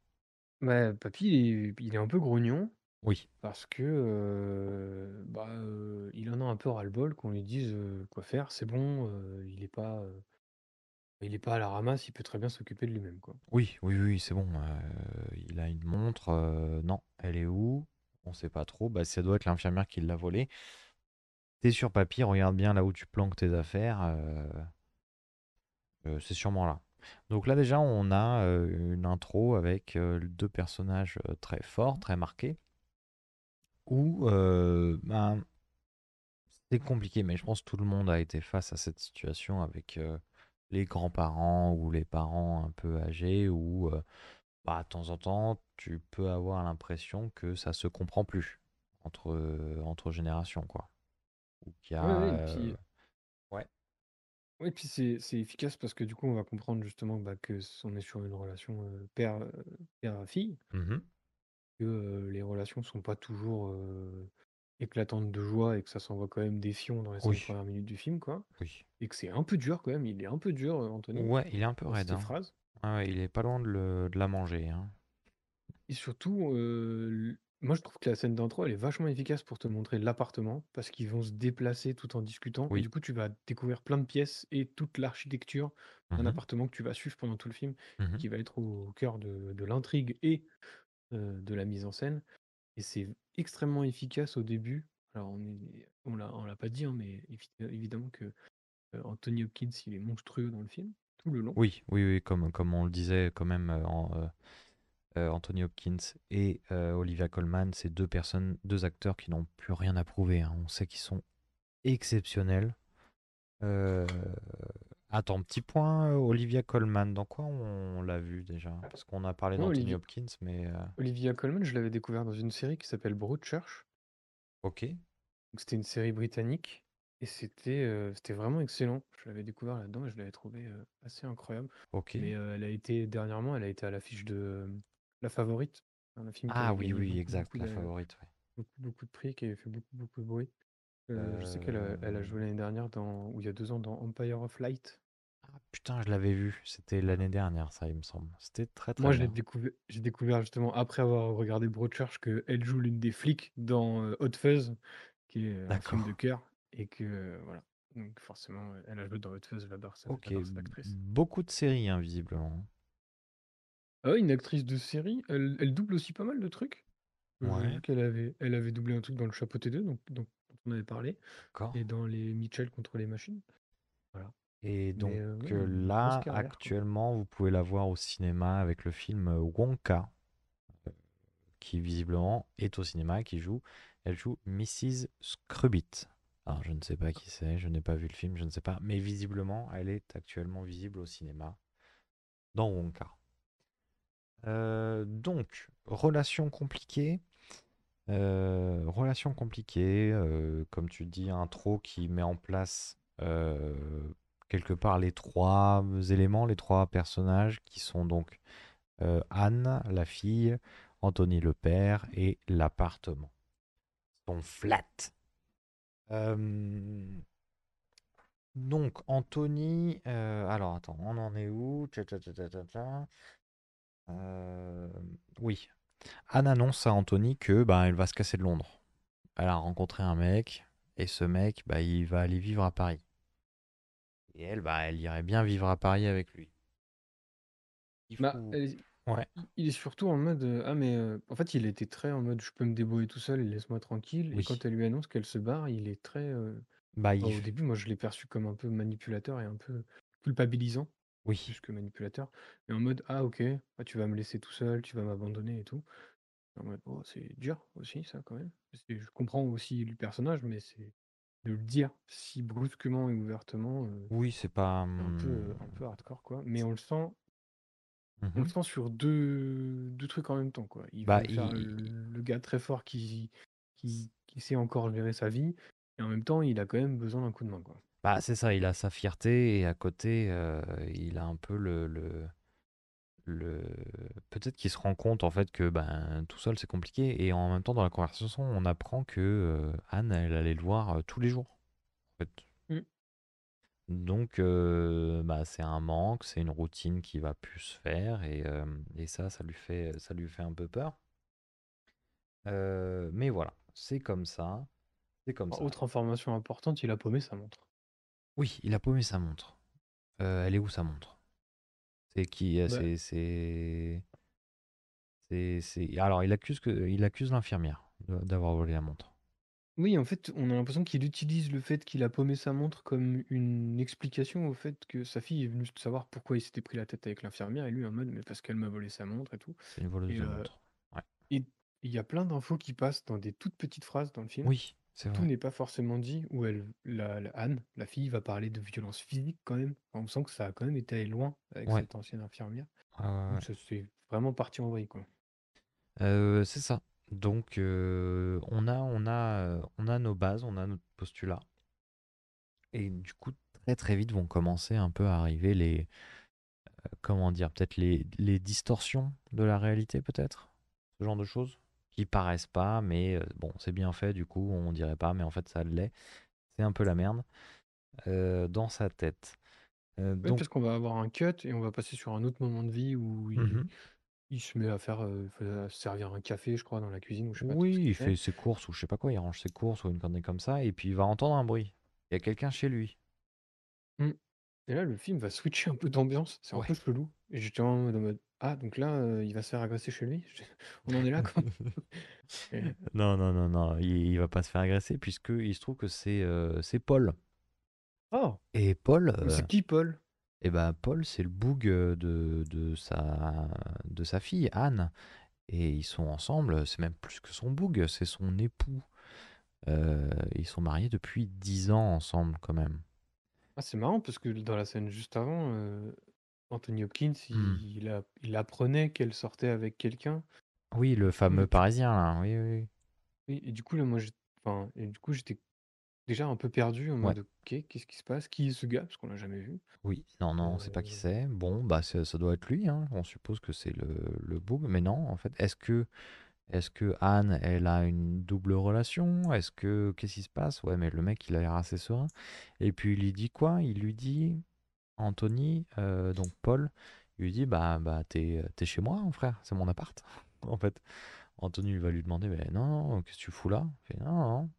Ouais, papy, il est, il est un peu grognon Oui. parce que bah, il en a un peu ras-le-bol qu'on lui dise quoi faire. C'est bon, il est pas, il est pas à la ramasse, il peut très bien s'occuper de lui-même, quoi. Oui, oui, oui, c'est bon. euh, il a une montre. euh, non, elle est où? On sait pas trop. Bah, ça doit être l'infirmière qui l'a volée. T'es sur papier, regarde bien là où tu planques tes affaires. euh, c'est sûrement là. Donc là déjà, on a une intro avec deux personnages très forts, très marqués, où ben, c'est compliqué, mais je pense que tout le monde a été face à cette situation avec les grands-parents ou les parents un peu âgés, où euh, bah, de temps en temps, tu peux avoir l'impression que ça se comprend plus entre, entre générations, quoi. Ou qu'il y a... Ouais, ouais, et puis, ouais. ouais, et puis c'est efficace parce que du coup, on va comprendre justement bah, que on est sur une relation euh, père, père-fille, Mhm. que euh, les relations sont pas toujours éclatantes de joie et que ça s'envoie quand même des fions dans les Oui, premières minutes du film, quoi. oui. Et que c'est un peu dur quand même, il est un peu dur, euh, Anthony, Ouais, il est un peu dans raide, ses hein. phrases. Ouais, ouais, il est pas loin de, le- de la manger, hein. Et surtout, euh, l- moi je trouve que la scène d'intro, elle est vachement efficace pour te montrer l'appartement, parce qu'ils vont se déplacer tout en discutant, et Oui. du coup tu vas découvrir plein de pièces et toute l'architecture d'un Mhm. appartement que tu vas suivre pendant tout le film, Mhm. qui va être au cœur de, de l'intrigue et euh, de la mise en scène. Et c'est extrêmement efficace au début. Alors on est, on l'a, on l'a pas dit, hein, mais évi- évidemment que euh, Anthony Hopkins, il est monstrueux dans le film, tout le long. Oui, oui, oui, comme, comme on le disait quand même, euh, euh, Anthony Hopkins et Olivia Colman, c'est deux personnes, deux acteurs qui n'ont plus rien à prouver. hein. On sait qu'ils sont exceptionnels. Attends, petit point, euh, Olivia Colman, dans quoi on, l'a vu déjà? Parce qu'on a parlé Moi, d'Anthony Olivia, Hopkins, mais... euh, Olivia Colman, je l'avais découvert dans une série qui s'appelle Broadchurch. ok, Donc, C'était une série britannique et c'était euh, c'était vraiment excellent. Je l'avais découvert là-dedans et je l'avais trouvé euh, assez incroyable. ok. Mais euh, elle a été dernièrement, elle a été à l'affiche de euh, La Favorite, un film qui Ah avait oui, gagné oui, beaucoup, exact, beaucoup la de, favorite, ouais. beaucoup, beaucoup de prix, qui avait fait beaucoup, beaucoup de bruit. Euh, je sais qu'elle a, elle a Euh, joué l'année dernière, dans, ou il y a deux ans, dans Empire of Light. Ah, putain, je l'avais vu, c'était l'année dernière, ça, il me semble. C'était très très Moi, je l'ai bien. découvert, j'ai découvert justement après avoir regardé Broadchurch qu'elle joue l'une des flics dans euh, Hot Fuzz, qui est un film de D'accord. cœur, et que euh, voilà. Donc forcément, elle a joué dans Hot Fuzz, j'adore ça, Ok, cette actrice. beaucoup de séries, hein, visiblement. Ah ouais, une actrice de série, elle, elle double aussi pas mal de trucs. J'ai Ouais, vu qu'elle avait, elle avait doublé un truc dans Le Chapeauté 2, donc, donc, dont on avait parlé, et d'accord. dans les Mitchell contre les machines. Voilà. Et donc Mais euh, euh, là, quoi. actuellement, vous pouvez la voir au cinéma avec le film Wonka, euh, qui visiblement est au cinéma, qui joue. Elle joue Mrs. Scrubitt. Alors, je ne sais pas qui c'est, je n'ai pas vu le film, je ne sais pas. Mais visiblement, elle est actuellement visible au cinéma dans Wonka. Euh, donc, relation compliquée. Euh, relation compliquée, euh, comme tu dis, intro qui met en place quelque part les trois éléments, les trois personnages qui sont donc euh, Anne, la fille, Anthony le père et l'appartement. Sont flat. Euh, donc Anthony, euh, alors attends, on en est où? Euh, Oui, Anne annonce à Anthony que bah, elle va se casser de Londres. Elle a rencontré un mec et ce mec, bah, il va aller vivre à Paris. Et elle, bah, elle irait bien vivre à Paris avec lui. Il Bah, faut... est- Ouais, il- il est surtout en mode euh, ah mais euh, en fait il était très en mode je peux me débrouiller tout seul et laisse-moi tranquille. Et quand elle lui annonce qu'elle se barre il est très euh, Bah, il... au début moi je l'ai perçu comme un peu manipulateur et un peu culpabilisant Oui, plus que manipulateur et en mode ah ok ah, tu vas me laisser tout seul tu vas m'abandonner et tout. En mode oh c'est dur aussi ça quand même. Je comprends aussi le personnage mais c'est de le dire si brusquement et ouvertement euh, oui, c'est pas... un peu un peu hardcore quoi mais on le sent on le mhm. sent sur deux, deux trucs en même temps, quoi. Il Bah, faire le, il... le gars très fort qui, qui, qui sait encore gérer sa vie, et en même temps, il a quand même besoin d'un coup de main, quoi. Bah, c'est ça, il a sa fierté et à côté, euh, il a un peu le... le... le... Peut-être qu'il se rend compte en fait que ben, tout seul c'est compliqué et en même temps dans la conversation on apprend que euh, Anne elle allait le voir euh, tous les jours. En fait. Mm. Donc, euh, bah, c'est un manque, c'est une routine qui va plus se faire et, et ça, ça lui fait, ça lui fait un peu peur. Mais voilà, c'est comme ça, c'est comme Alors, ça. Autre information importante, il a paumé sa montre. Oui, il a paumé sa montre. Elle est où sa montre? C'est qui? euh, Bah, C'est, c'est, c'est, Alors, il accuse que, il accuse l'infirmière d'avoir volé la montre. Oui, en fait, on a l'impression qu'il utilise le fait qu'il a paumé sa montre comme une explication au fait que sa fille est venue savoir pourquoi il s'était pris la tête avec l'infirmière et lui en mode: «Mais parce qu'elle m'a volé sa montre et tout» C'est une voleuse et de montres. Ouais. et il y a plein d'infos qui passent dans des toutes petites phrases dans le film. Oui, c'est Tout vrai. n'est pas forcément dit, où elle la la Anne, la fille, va parler de violence physique quand même. On sent que ça a quand même été loin avec Ouais. cette ancienne infirmière. Ouais, ouais, Donc ouais. ça c'est vraiment parti en vrille, quoi. Heu, c'est ça. Donc heu, on a on a, heu, on a nos bases, on a notre postulat et du coup, très, très vite vont commencer un peu à arriver les, comment dire? Peut-être les les distorsions de la réalité peut-être? Ce genre de choses? Qui paraissent pas, mais heu, bon, c'est bien fait, du coup, on dirait pas, mais en fait, ça l'est. C'est un peu la merde, heu, dans sa tête. Ouais, donc parce qu'on va avoir un cut et on va passer sur un autre moment de vie où Mmh il mh. il se met à faire, à servir un café, je crois, dans la cuisine ou je sais pas Oui, il fait. ses courses ou je sais pas quoi, il range ses courses ou une connerie comme ça et puis il va entendre un bruit. Il y a quelqu'un chez lui. Mmh et là, le film va switcher un peu d'ambiance, c'est un Ouais. peu chelou et j'étais en mode: «Ah donc là, heu, il va se faire agresser chez lui?» Je on en est là, quoi? Non, non, non, non, il il va pas se faire agresser puisqu'il se trouve que c'est, heu, c'est Paul. Oh! Et Paul, Mais heu c'est qui Paul? et bah, Paul, c'est le boug, heu, de de sa de sa fille Anne et ils sont ensemble, c'est même plus que son boug, c'est son époux. Heu, ils sont mariés depuis 10 ans ensemble quand même. Ah, c'est marrant parce que dans la scène juste avant, heu, Anthony Hopkins, Mmh. il a il apprenait qu'elle sortait avec quelqu'un. Oui, le fameux parisien là, oui, oui, oui. oui et du coup, là, moi, j'ai enfin et du coup, j'étais déjà un peu perdu en Ouais. mode: «OK, qu'est-ce qui se passe? Qui est ce gars?» parce qu'on l'a jamais vu. Oui, non, non, on sait pas qui Heu c'est. Bon, bah, ça ça doit être lui, hein. On suppose que c'est le le mais non, en fait. Est-ce que est-ce que Anne, elle a une double relation? Est-ce que qu'est-ce qui se passe? Ouais, mais le mec, il a l'air assez serein et puis il lui dit quoi? Il lui dit Anthony, heu, donc Paul, il lui dit: «Bah bah, tu es, tu es chez moi, mon frère, c'est mon appart», en fait. Anthony va lui demander: «Beh, non, non, qu'est-ce que tu fous là?» il fait: «Non, non,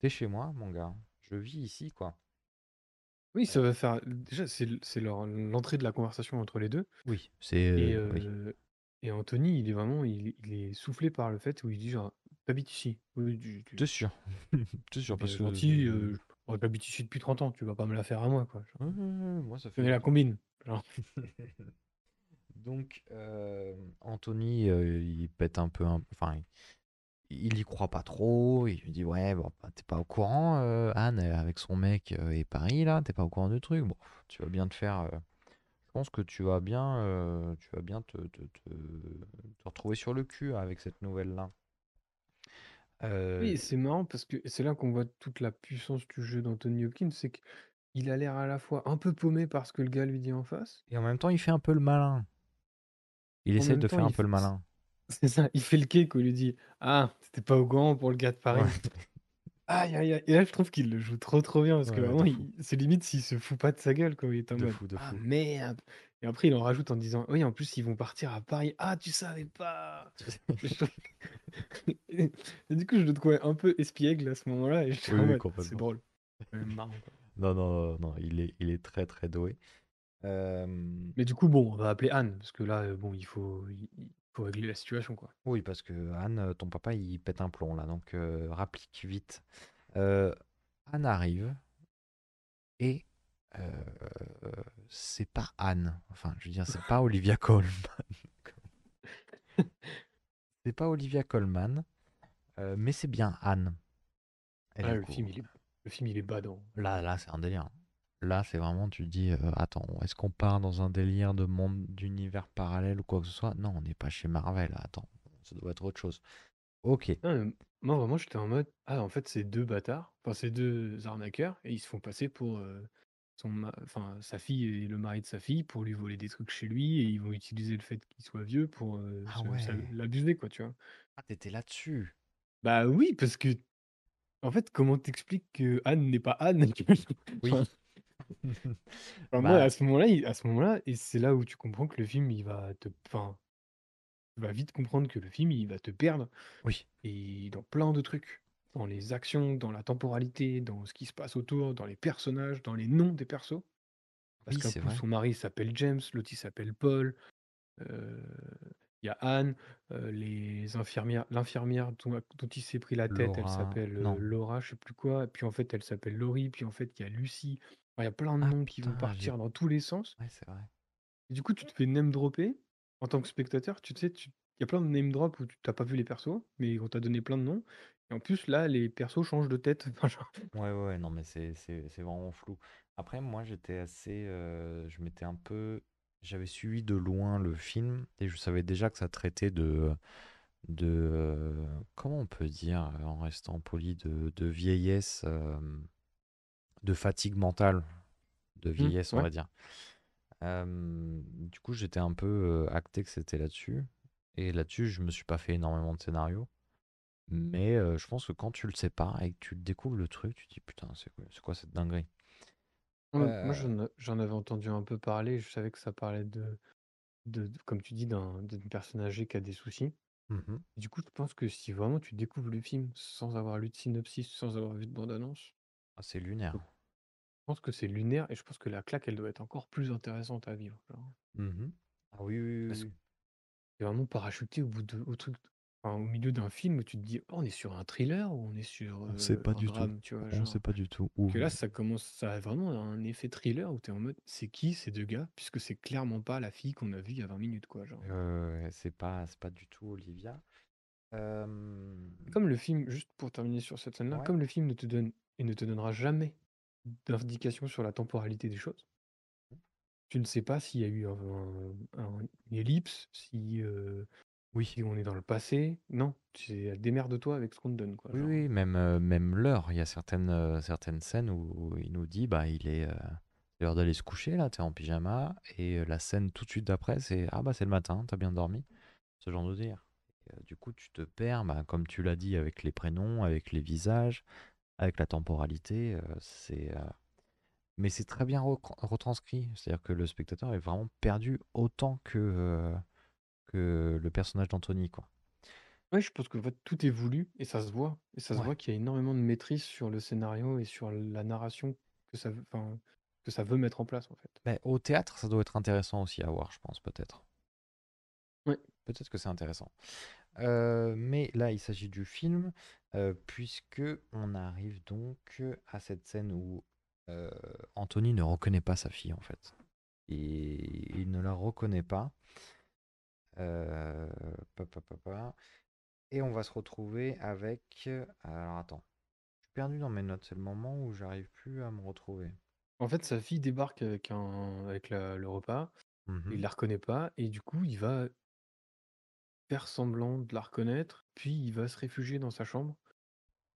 tu es chez moi, mon gars, je vis ici, quoi». Oui, ça va faire déjà, c'est l'entrée de la conversation entre les 2 Oui, c'est, et oui. et Anthony, il est vraiment il est il est soufflé par le fait où il dit genre: «Tu habites ici?» «Oui, tu C'est tu sûr, c'est sûr, parce que oh, j'habite ici depuis 30 ans, tu vas pas me la faire à moi, quoi», genre. Moi ça fait «Tenez la longtemps. combine», genre. Donc, hem, Anthony, heu, il pète un peu un enfin, il y croit pas trop, il lui dit: «Ouais, bon, bah, tu es pas au courant, heu, Anne, elle est avec son mec, et Paris là, tu es pas au courant du truc? Bon, tu vas bien te faire, je pense que tu vas bien, tu vas bien te te te te retrouver sur le cul avec cette nouvelle-là». Oui et Heu c'est marrant parce que c'est là qu'on voit toute la puissance du jeu d'Anthony Hopkins, c'est qu'il a l'air à la fois un peu paumé par ce que le gars lui dit en face et en même temps, il fait un peu le malin. Il en même de temps, faire un il peu le malin. c'est ça, il fait le cake où il lui dit: «Ah, tu pas au courant pour le gars de Ouais. Paris». Aïe, aïe, aïe et là, je trouve qu'il le joue trop, trop bien parce que Ouais, de vraiment, fou. il c'est limite s'il se fout pas de sa gueule, quoi. Il est en De mode: fou, de «Ah fou. merde» et après il en rajoute en disant: «Oui, en plus, ils vont partir à Paris. Ah, tu savais pas!» et je du coup, je le trouvais un peu espiègle à ce moment-là et j'étais Oui, oui, mode: «Ah, c'est drôle». Marrant. Non, non, non, il est il est très, très doué. Mais du coup, bon, on va appeler Anne parce que là, heu, bon, il faut il faut régler la situation, quoi. Oui, parce que Anne, ton papa, il pète un plomb là, donc heu, rapplique vite. Heu, Anne arrive et c'est pas Anne. Enfin, je veux dire, c'est pas Olivia Colman. C'est pas Olivia Colman, heu, mais c'est bien Anne Ah, le film, il est le film, il est badant. là là, c'est un délire. Là, c'est vraiment tu dis, heu: «Attends, est-ce qu'on part dans un délire de monde d'univers parallèle ou quoi que ce soit? Non, on n'est pas chez Marvel, attends, ça doit être autre chose». OK. Moi, vraiment, j'étais en mode: «Ah, en fait, c'est 2 bâtards, enfin, c'est 2 arnaqueurs et ils se font passer pour, heu, son ma enfin, sa fille et le mari de sa fille pour lui voler des trucs chez lui et ils vont utiliser le fait qu'il soit vieux pour, heu, Ah se l'abuser, quoi», tu vois? Ah, tu étais là-dessus? Bah oui, parce que en fait, comment t'expliques que Anne n'est pas Anne? Oui. Enfin enfin, moi, Bah à ce moment-là il à ce moment-là et c'est là où tu comprends que le film, il va te enfin, tu vas vite comprendre que le film, il va te perdre oui. et dans plein de trucs. Dans les actions, dans la temporalité, dans ce qui se passe autour, dans les personnages, dans les noms des persos? Parce Oui, qu'un c'est coup, vrai. son mari s'appelle James, l'autre il s'appelle Paul. Heu, Il y a Anne, euh, les infirmières, l'infirmière dont, dont il s'est pris la tête, elle Laura. s'appelle euh. Laura, je sais plus quoi. Puis en fait, elle s'appelle Laurie. Puis en fait, il y a Lucie. Enfin, il y a plein de Ah noms qui vont partir dans tous les sens. Ouais, c'est vrai. Et du coup, tu te fais name dropper en tant que spectateur. Tu sais, tu... il y a plein de name drop où tu t'as pas vu les persos, mais on t'a donné plein de noms. Et en plus, là, les persos changent de tête. Enfin, genre, Ouais, ouais, ouais, non, mais c'est c'est- c'est vraiment flou. Après, moi, j'étais assez. euh, je m'étais un peu. J'avais suivi de loin le film et je savais déjà que ça traitait de. de euh, comment on peut dire, euh, en restant poli, de, de vieillesse, euh, de fatigue mentale, de Hmm, vieillesse, on ouais. va dire. Euh, du coup, j'étais un peu euh, acté que c'était là-dessus. Et là-dessus, je me suis pas fait énormément de scénarios. Mais je pense que quand tu le sais pas et que tu découvres le truc, tu te dis putain, c'est quoi, c'est quoi cette dinguerie? Moi, j'en a- j'en avais entendu un peu parler. Je savais que ça parlait de, de, de- comme tu dis, d'un d'une personne âgée qui a des soucis. mhm. Du coup, je pense que si vraiment tu découvres le film sans avoir lu de synopsis, sans avoir vu de bande-annonce, Ah, c'est lunaire. je pense que c'est lunaire et je pense que la claque, elle doit être encore plus intéressante à vivre. genre. Mhm. Ah oui, oui, oui, Parce que oui. c'est vraiment parachuté au bout de, au truc, enfin, au milieu d'un film où tu te dis, oh, on est sur un thriller ou on est sur On sait euh, pas un du tout. drame, tu vois, On genre? sait pas du tout. Ou Que là, ça commence, ça a vraiment un effet thriller où tu es en mode, c'est qui ces deux gars? Puisque c'est clairement pas la fille qu'on a vue il y a 20 minutes, quoi, genre. euh, c'est pas, c'est pas du tout Olivia. Euh, Comme le film, juste pour terminer sur cette scène-là, ouais. comme le film ne te donne et ne te donnera jamais d'indication sur la temporalité des choses, tu ne sais pas s'il y a eu un, un- un- une ellipse, si, euh, Oui. si on est dans le passé. Non, c'est démerde-toi avec ce qu'on te donne, quoi. Oui, Genre. oui, même, euh, même l'heure. Il y a certaines, euh, certaines scènes où il nous dit bah il est euh, c'est l'heure d'aller se coucher là, t'es en pyjama. Et euh, la scène tout de suite d'après, c'est ah bah c'est le matin, t'as bien dormi. Ce genre de dire. Et, euh, du coup, tu te perds, bah, comme tu l'as dit, avec les prénoms, avec les visages, avec la temporalité. euh, c'est euh, Mais c'est très bien retranscrit. C'est-à-dire que le spectateur est vraiment perdu autant que, euh, que le personnage d'Anthony, quoi. Ouais, je pense que en fait, tout est voulu et ça se voit. Et ça se Ouais. voit qu'il y a énormément de maîtrise sur le scénario et sur la narration que ça, veut- enfin, que ça veut mettre en place, en fait. Mais au théâtre, ça doit être intéressant aussi à voir, je pense, peut-être. Ouais. Peut-être que c'est intéressant. Euh, mais là, il s'agit du film, euh, puisque on arrive donc à cette scène où euh, Anthony ne reconnaît pas sa fille, en fait. Et il ne la reconnaît pas. Euh. Et on va se retrouver avec... Alors attends, je suis perdu dans mes notes, c'est le moment où j'arrive plus à me retrouver. En fait, sa fille débarque avec, un, avec la- le repas, Mhm. il la reconnaît pas, et du coup, il va faire semblant de la reconnaître, puis il va se réfugier dans sa chambre,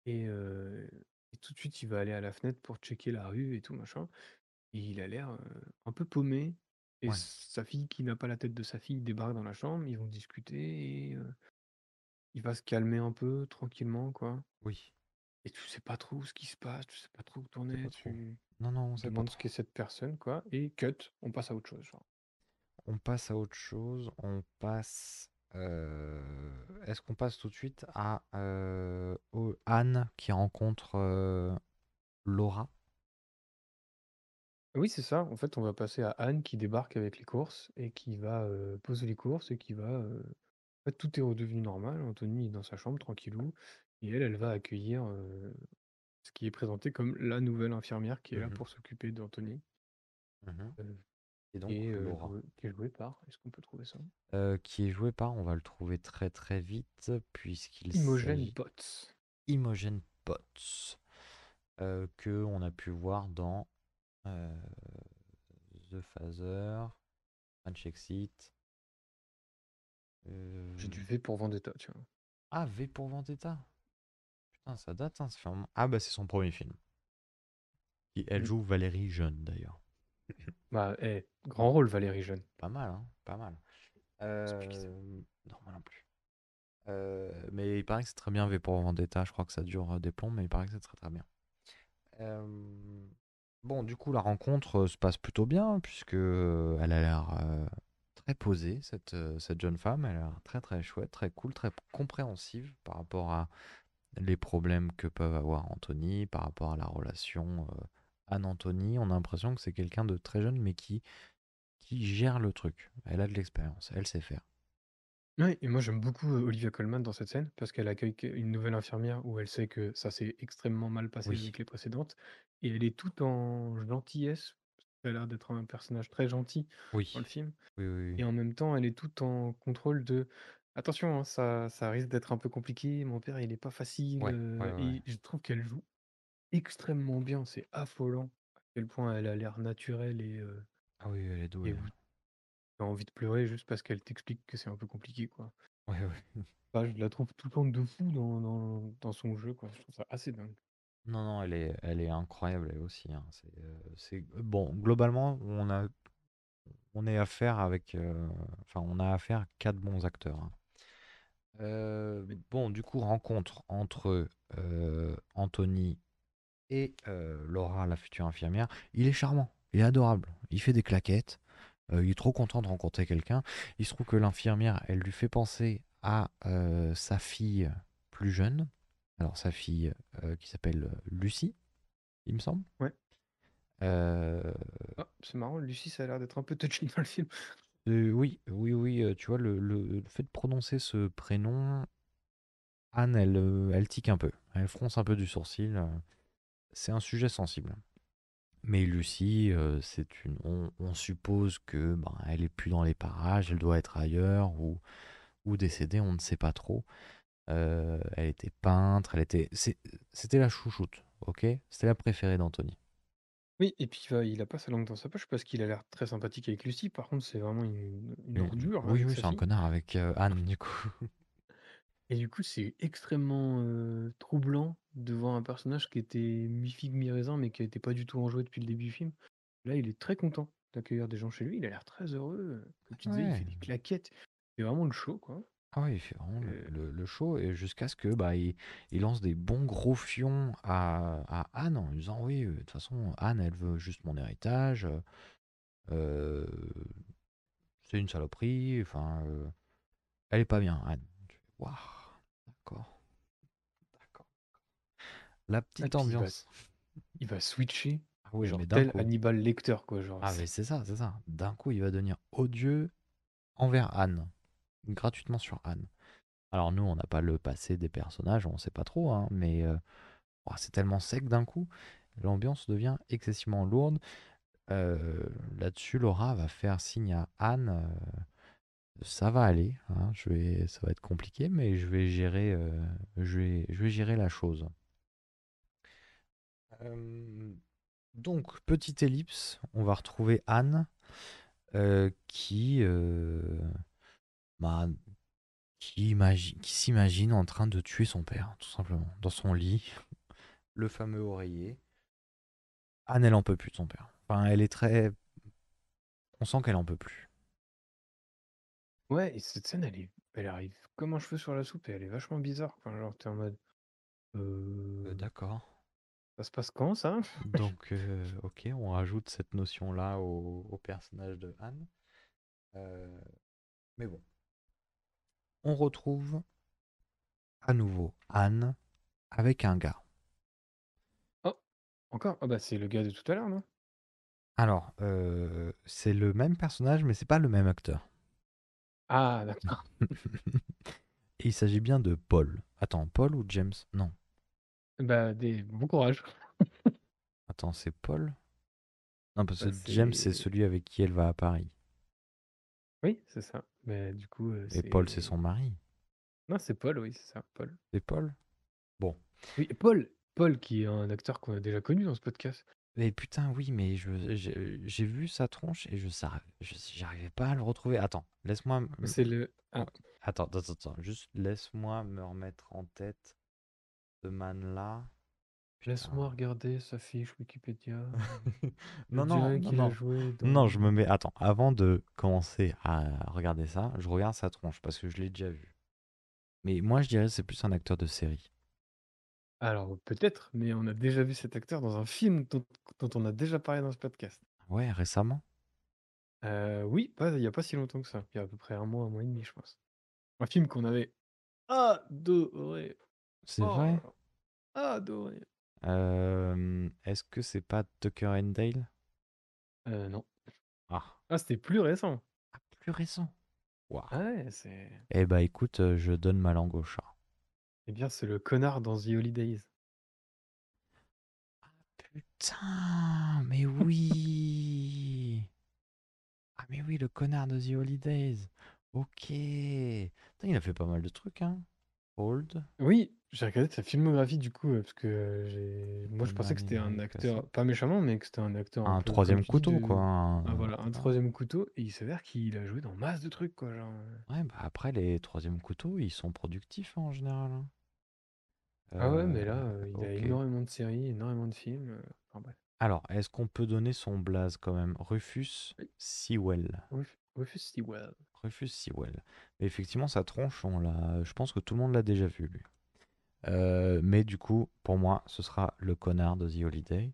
et, euh, et tout de suite, il va aller à la fenêtre pour checker la rue et tout, machin, et il a l'air euh, un peu paumé, et Ouais. sa fille, qui n'a pas la tête de sa fille, débarque dans la chambre, ils vont discuter, et il va se calmer un peu, tranquillement, quoi. Oui. Et tu sais pas trop ce qui se passe, tu sais pas trop où t'en C'est es, pas trop. tu Non, non, on te sait pas demandes ce trop. qu'est cette personne, quoi, et cut, on passe à autre chose, genre. On passe à autre chose. On passe. Est-ce qu'on passe tout de suite à au- Anne qui rencontre Laura? Oui, c'est ça. En fait, on va passer à Anne qui débarque avec les courses et qui va euh, poser les courses et qui va. euh, En fait, tout est redevenu normal. Anthony est dans sa chambre, tranquillou. Et elle, elle va accueillir euh, ce qui est présenté comme la nouvelle infirmière qui est là Mhm. pour s'occuper d'Anthony. Mhm. euh, Et donc et euh, Laura? joué- qui est jouée par. Est-ce qu'on peut trouver ça? Euh, qui est joué par, on va le trouver très très vite, puisqu'il Imogen s'agit Potts. Imogen Potts, euh, que on a pu voir dans euh, The Phaser, French Exit. euh, J'ai du V pour Vendetta, tu vois. Ah, V pour Vendetta. Putain, ça date, hein, fait un. Ah bah c'est son premier film. Et elle Mm. joue Valérie jeune d'ailleurs. Bah, eh, grand rôle, Valérie Jeune. Pas mal, hein, pas mal. Euh, Non, moi non plus. Euh, mais il paraît que c'est très bien V pour Vendetta. Je crois que ça dure des plombs, mais il paraît que c'est très très bien. Euh, Bon, du coup, la rencontre euh, se passe plutôt bien, puisque euh, elle a l'air euh, très posée, cette, cette jeune femme. Elle a l'air très très chouette, très cool, très compréhensive par rapport à les problèmes que peuvent avoir Anthony, par rapport à la relation Anne-Anthony. On a l'impression que c'est quelqu'un de très jeune, mais qui gère le truc. Elle a de l'expérience, elle sait faire. Ouais et moi j'aime beaucoup, heu, Olivia Colman dans cette scène parce qu'elle accueille que une nouvelle infirmière où elle sait que ça s'est extrêmement mal passé Oui. avec les précédentes et elle est toute en gentillesse. Elle a l'air d'être un personnage très gentil dans Oui. le film Oui, oui, oui. et en même temps, elle est toute en contrôle de: «Attention, hein, ça ça risque d'être un peu compliqué, mon père il est pas facile», Ouais, ouais, heu ouais, ouais. et je trouve qu'elle joue extrêmement bien. C'est affolant à quel point elle a l'air naturelle et heu Ah oui, elle est douée, et hein. Envie de pleurer juste parce qu'elle t'explique que c'est un peu compliqué, quoi. Ouais, ouais. Je la trouve tout le temps de fou dans dans dans son jeu, quoi. Je trouve ça assez dingue. Non, non, elle est elle est incroyable elle aussi, hein. C'est, heu, c'est bon, globalement, on a on est affaire avec, heu, enfin, on a affaire à 4 bons acteurs, hein. Bon, du coup, rencontre entre, Anthony et Laura, la future infirmière. Il est charmant, il est adorable, il fait des claquettes, heu, il est trop content de rencontrer quelqu'un. Il se trouve que l'infirmière, elle lui fait penser à, heu, sa fille plus jeune. Alors sa fille, heu, qui s'appelle, Lucie, il me semble? Ouais. Ah, c'est marrant, Lucie, ça a l'air d'être un peu touchy dans le film. oui, oui, oui, tu vois, le fait de prononcer ce prénom, Anne, elle, elle tique un peu, elle fronce un peu du sourcil, c'est un sujet sensible. Mais Lucie, heu, c'est une on on suppose que, ben, elle est plus dans les parages, elle doit être ailleurs ou ou décédée, on ne sait pas trop. Heu, elle était peintre, elle était c'est c'était la chouchoute, OK? C'était la préférée d'Anthony. Oui et puis, bah, il a pas sa langue dans sa poche parce qu'il a l'air très sympathique avec Lucie. Par contre, c'est vraiment une une Mmh, ordure oui, avec oui, sa c'est un fille connard avec, heu, Anne, du coup. et du coup, c'est extrêmement, heu, troublant de voir un personnage qui était mi-figue mi-raisin, mais qui était pas du tout enjoué depuis le début du film. Là, il est très content d'accueillir des gens chez lui, il a l'air très heureux, heu, comme tu disais, il Ouais. fait des claquettes. C'est vraiment le show, quoi. Ah ouais, il fait vraiment le Heu le le show et jusqu'à ce que, bah, il il lance des bons gros fions à à Anne en lui disant: «Oui, heu, de toute façon, Anne, elle veut juste mon héritage, heu heu, c'est une saloperie, enfin, heu, elle est pas bien, Anne». Tu fais: «Waouh, d'accord, d'accord». La et petite puis il va ambiance. il va switcher, Ah oui, genre mais d'un tel coup. Hannibal Lecter, quoi, genre Ah c'est mais c'est ça, c'est ça. D'un coup, il va devenir odieux envers Anne, gratuitement sur Anne. Alors nous, on n'a pas le passé des personnages, on sait pas trop, hein, mais euh, ouah, c'est tellement sec d'un coup, l'ambiance devient excessivement lourde. Euh, Là-dessus, Laura va faire signe à Anne, euh, ça va aller, hein, je vais, ça va être compliqué, mais je vais gérer, euh, je vais, je vais gérer la chose. Euh, donc, petite ellipse, on va retrouver Anne euh, qui, euh, bah, qui, imagine, qui s'imagine en train de tuer son père, tout simplement, dans son lit, le fameux oreiller. Anne, elle en peut plus de son père. Enfin, elle est très. On sent qu'elle en peut plus. Ouais et cette scène, elle est elle arrive comme un cheveu sur la soupe et elle est vachement bizarre. Enfin, genre, tu es en mode, Euh, D'accord. Ça se passe quand ça? Donc, euh, ok, on rajoute cette notion-là au, au personnage de Anne. Euh, mais bon. On retrouve à nouveau Anne avec un gars. Oh, encore? Ah bah, c'est le gars de tout à l'heure, non? Alors, euh, c'est le même personnage, mais c'est pas le même acteur. Ah d'accord. Et il s'agit bien de Paul. Attends, Paul ou James? Non. Bah, des bon courage. Attends, c'est Paul? Non, parce Bah, que James, c'est c'est celui avec qui elle va à Paris. oui, c'est ça. Mais du coup, heu, Et Paul, c'est son mari. non, c'est Paul, oui, c'est ça, Paul. C'est Paul? Bon. Oui, Paul Paul qui est un acteur qu'on a déjà connu dans ce podcast. Mais putain, oui, mais je j'ai j'ai vu sa tronche et je j'arrivais pas à le retrouver. Attends, laisse-moi m C'est le ah, attends, attends, attends, juste laisse-moi me remettre en tête ce man-là. laisse-moi Putain. regarder sa fiche Wikipédia. Non, non, non, non. joué Non, je me mets. Attends, avant de commencer à regarder ça, je regarde sa tronche parce que je l'ai déjà vu. Mais moi, je dirais que c'est plus un acteur de série. alors peut-être, mais on a déjà vu cet acteur dans un film dont dont on a déjà parlé dans ce podcast. Ouais, récemment? Heu, oui, pas il y a pas si longtemps que ça, il y a à peu près un mois, un mois et demi, je pense. Un film qu'on avait adoré. C'est Oh vrai? Là, adoré. Hem, est-ce que c'est pas Tucker and Dale? Heu, non. Ah. Ah, c'était plus récent. Ah, plus récent. Waouh. Ah ouais, c'est. Eh bah écoute, euh, je donne ma langue au chat. Eh bien, c'est le connard dans The Holidays. Putain, mais oui. Ah mais oui, le connard de The Holidays. Ok. Putain, il a fait pas mal de trucs, hein. Old. Oui, j'ai regardé sa filmographie du coup, euh, parce que euh, j'ai. Moi, je pensais que c'était un acteur, pas méchamment, mais que c'était un acteur un Un peu, troisième comme tu dis, couteau, de- quoi. un- Ah, voilà, un troisième couteau, et il s'avère qu'il a joué dans masse de trucs, quoi. Genre... euh. Ouais, bah après, les troisièmes couteaux, ils sont productifs hein, en général. hein. Ah ouais, mais là, il a ok. énormément de séries, énormément de films. Enfin bref. Alors, est-ce qu'on peut donner son blaze quand même? Rufus Oui. Sewell. Ruf- Rufus Sewell. Rufus Sewell. Effectivement, sa tronche, on l'a. Je pense que tout le monde l'a déjà vu, lui. Euh, mais du coup, pour moi, ce sera le connard de The Holiday.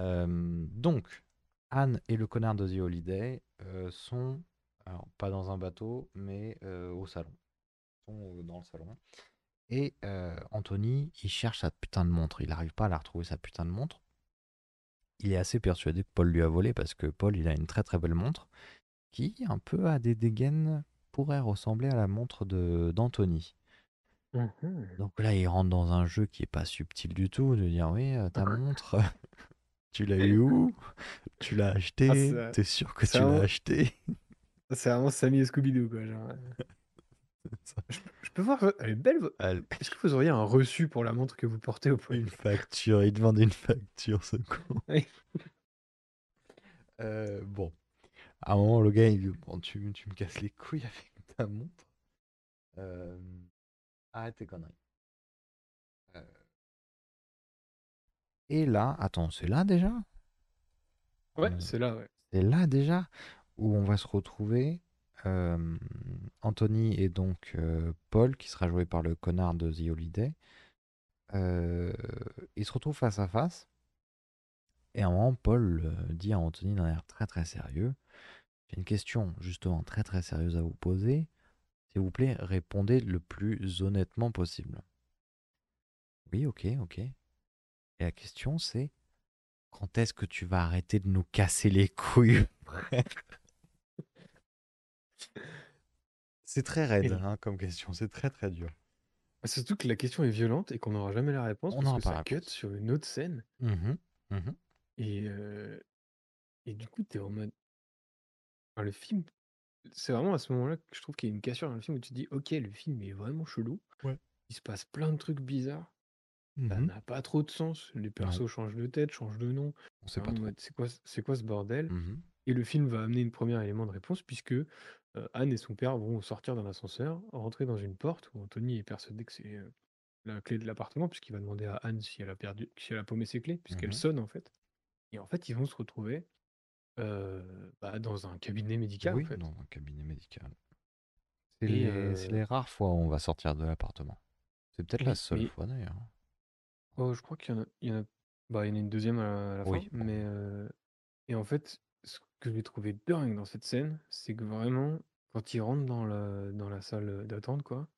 Euh, donc, Anne et le connard de The Holiday euh, sont, pas dans un bateau, mais au salon. Sont dans le salon. Et Anthony, il cherche sa putain de montre. Il n'arrive pas à la retrouver, sa putain de montre. Il est assez persuadé que Paul lui a volé parce que Paul, il a une très très belle montre qui, un peu à des dégaines, pourrait ressembler à la montre de Mhm. Donc là, il rentre dans un jeu qui est pas subtil du tout, de dire oui, euh, ta montre, tu l'as eu où Tu l'as acheté Ah, T'es sûr que tu l'as va. acheté C'est vraiment Sammy et Scooby-Doo, quoi. Genre... euh. Je, je peux voir, elle est belle. Elle- Est-ce que vous auriez un reçu pour la montre que vous portez au poignet? Une facture, il demande une facture, ce con. Oui. Euh, bon, à un moment, le gars, il dit Bon, tu, tu me casses les couilles avec ta montre. Euh, Arrête tes conneries. Euh, Et là, attends, c'est là déjà? Ouais, Euh, c'est là, ouais. C'est là déjà où on va se retrouver. euh, Anthony et donc Paul, qui sera joué par le connard de The Holiday. Ils se retrouvent face à face. Et à un moment, Paul dit à Anthony d'un air très très sérieux J'ai une question justement très très sérieuse à vous poser. S'il vous plaît, répondez le plus honnêtement possible. Oui, ok, ok. Et la question c'est quand est-ce que tu vas arrêter de nous casser les couilles, frère? C'est très raide hein, comme question, c'est très très dur. Surtout que la question est violente et qu'on n'aura jamais la réponse On parce que pas ça cut réponse. sur une autre scène. Mhm, mhm. Et, euh, et du coup, t'es en mode. Enfin, le film, c'est vraiment à ce moment-là que je trouve qu'il y a une cassure dans le film où tu te dis, ok, le film est vraiment chelou. Ouais. Il se passe plein de trucs bizarres. Ça Mhm. n'a pas trop de sens. Les persos changent de tête, changent de nom. On sait pas trop. C'est quoi, ce- c'est quoi ce bordel? Mhm. Et le film va amener une première élément de réponse puisque euh, Anne et son père vont sortir d'un ascenseur, rentrer dans une porte où Anthony est persuadé que c'est euh, la clé de l'appartement puisqu'il va demander à Anne si elle a perdu, si elle a paumé ses clés puisqu'elle Mhm. sonne en fait. Et en fait, ils vont se retrouver bah, dans un cabinet médical oui, en fait. dans un cabinet médical. C'est Et, les, c'est les rares fois où on va sortir de l'appartement. C'est peut-être la Oui, seule mais- fois d'ailleurs. Oh, je crois qu'il y en a, il y en a, bah, il y en a une deuxième à la, la Oui, fin. Mais et en fait, ce que j'ai trouvé dingue dans cette scène, c'est que vraiment, quand ils rentrent dans la, dans la salle d'attente, quoi,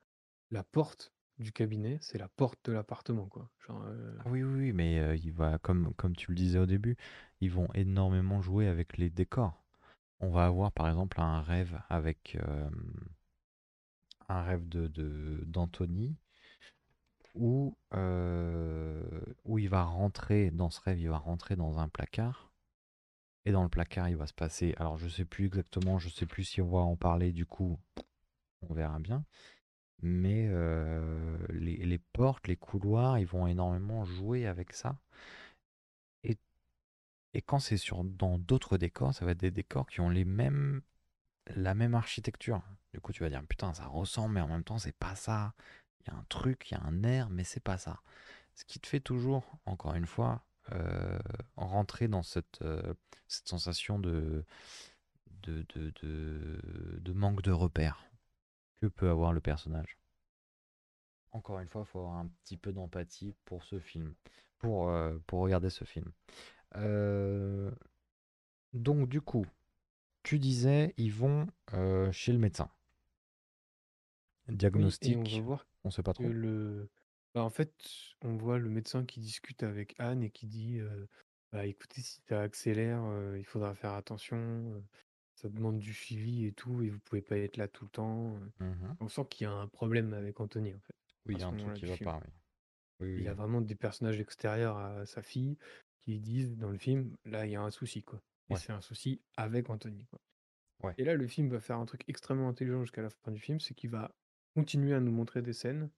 la porte du cabinet, c'est la porte de l'appartement, quoi. Genre, Ah oui, oui, oui, mais il va, comme, comme tu le disais au début, ils vont énormément jouer avec les décors. On va avoir par exemple un rêve avec euh, un rêve de, d'Anthony où, euh, où il va rentrer dans ce rêve, il va rentrer dans un placard. Et dans le placard, il va se passer. Alors, je sais plus exactement, je sais plus si on va en parler du coup, on verra bien. Mais euh, les portes, les couloirs, ils vont énormément jouer avec ça. Et, quand c'est sur dans d'autres décors, ça va être des décors qui ont les mêmes, la même architecture. Du coup, tu vas dire putain, ça ressemble, mais en même temps, c'est pas ça. Il y a un truc, il y a un air, mais c'est pas ça. Ce qui te fait toujours, encore une fois, euh, rentrer dans cette, euh, sensation de, de, de, de, de manque de repères que peut avoir le personnage. Encore une fois, il faut avoir un petit peu d'empathie pour ce film, pour, euh, pour regarder ce film. Euh, donc du coup, tu disais, ils vont euh, chez le médecin. oui, et Diagnostic, on va voir on sait pas trop. le, bah, en fait, on voit le médecin qui discute avec Anne et qui dit, euh, bah, écoutez, si ça accélère, euh, il faudra faire attention. ça demande du suivi et tout, et vous pouvez pas être là tout le temps. Mhm. On sent qu'il y a un problème avec Anthony, en fait, Oui, à il y ce a un truc qui va film. pas, oui. Oui, Il y a vraiment des personnages extérieurs à sa fille qui disent dans le film, là, il y a un souci, quoi. Et Ouais. c'est un souci avec Anthony, quoi. Ouais. Et là, le film va faire un truc extrêmement intelligent jusqu'à la fin du film, c'est qu'il va continuer à nous montrer des scènes,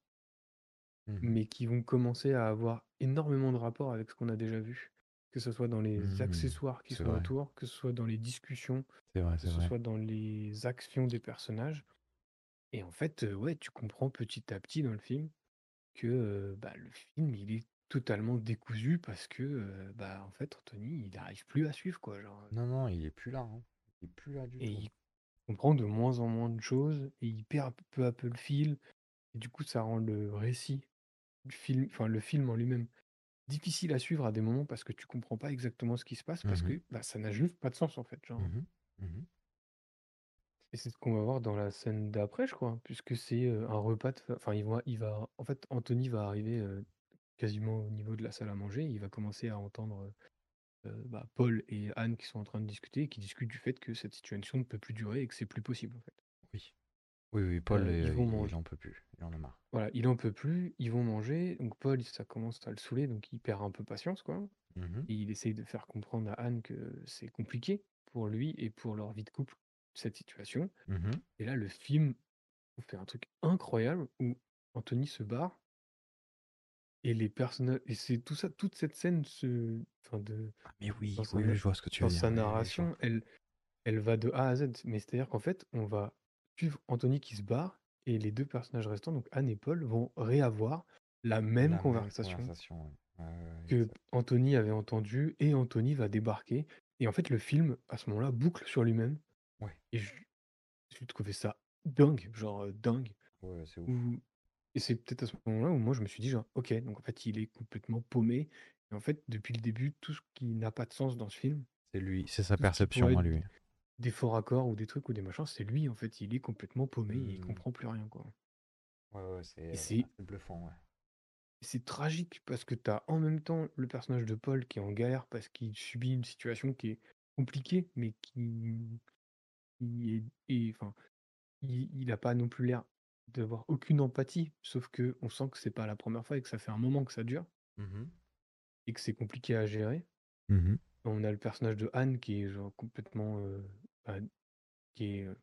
Mhm. mais qui vont commencer à avoir énormément de rapport avec ce qu'on a déjà vu. Que ce soit dans les Mhm. accessoires qui sont vrai. autour, que ce soit dans les discussions, vrai, que ce vrai. soit dans les actions des personnages. Et en fait, euh, ouais, tu comprends petit à petit dans le film que euh, bah, le film, il est totalement décousu parce que, bah, en fait, Anthony, il n'arrive plus à suivre, quoi. Genre, Non, non, il est plus là. hein. Il est plus là du et tout. il comprend de moins en moins de choses et il perd peu à peu le fil. Et du coup, ça rend le récit du film, enfin le film en lui-même, difficile à suivre à des moments parce que tu comprends pas exactement ce qui se passe parce Mhm. que bah, ça n'a juste pas de sens en fait. Genre. Mhm. Mhm. Et c'est ce qu'on va voir dans la scène d'après, je crois, puisque c'est un repas de fa- Enfin, il va, il va... En fait, Anthony va arriver quasiment au niveau de la salle à manger. Il va commencer à entendre euh, bah, Paul et Anne qui sont en train de discuter et qui discutent du fait que cette situation ne peut plus durer et que c'est plus possible, en fait. Oui. Oui, oui, Paul, Euh, est- il, en peut plus. Il en a marre. Voilà, il en peut plus, ils vont manger. Donc Paul, ça commence à le saouler, donc il perd un peu patience, quoi. Mhm. Et il essaye de faire comprendre à Anne que c'est compliqué pour lui et pour leur vie de couple, cette situation. Mhm. Et là, le film fait un truc incroyable où Anthony se barre et les personnages. Et c'est tout ça, toute cette scène se. Enfin, de. Ah, mais oui, Dans sa, oui, oui, je vois ce que tu dans veux dire. sa Oui, oui, je vois. narration, elle, elle va de A à Z. Mais c'est-à-dire qu'en fait, on va suivre Anthony qui se barre et les deux personnages restants, donc Anne et Paul, vont réavoir la même La même conversation conversation, ouais. Ouais, ouais, ouais, que. Anthony avait entendue et Anthony va débarquer. Et en fait, le film, à ce moment-là, boucle sur lui-même. Ouais, Et je- j'ai trouvé ça dingue, genre euh, dingue. ouais, c'est ouf. Où... Et c'est peut-être à ce moment-là où moi je me suis dit, genre, ok, donc en fait, il est complètement paumé. Et en fait, depuis le début, tout ce qui n'a pas de sens dans ce film, C'est lui, c'est sa perception à lui. des faux raccords ou des trucs ou des machins, c'est lui, en fait, il est complètement paumé et il Mhm. comprend plus rien, quoi. Ouais, ouais, c'est bluffant, ouais. c'est tragique parce que tu as en même temps le personnage de Paul qui est en galère parce qu'il subit une situation qui est compliquée, mais qui, qui est, et, enfin, il il a pas non plus l'air d'avoir aucune empathie, sauf que on sent que c'est pas la première fois et que ça fait un moment que ça dure Mhm. et que c'est compliqué à gérer. Mhm. On a le personnage de Anne qui est genre complètement, euh, bah, qui est, euh,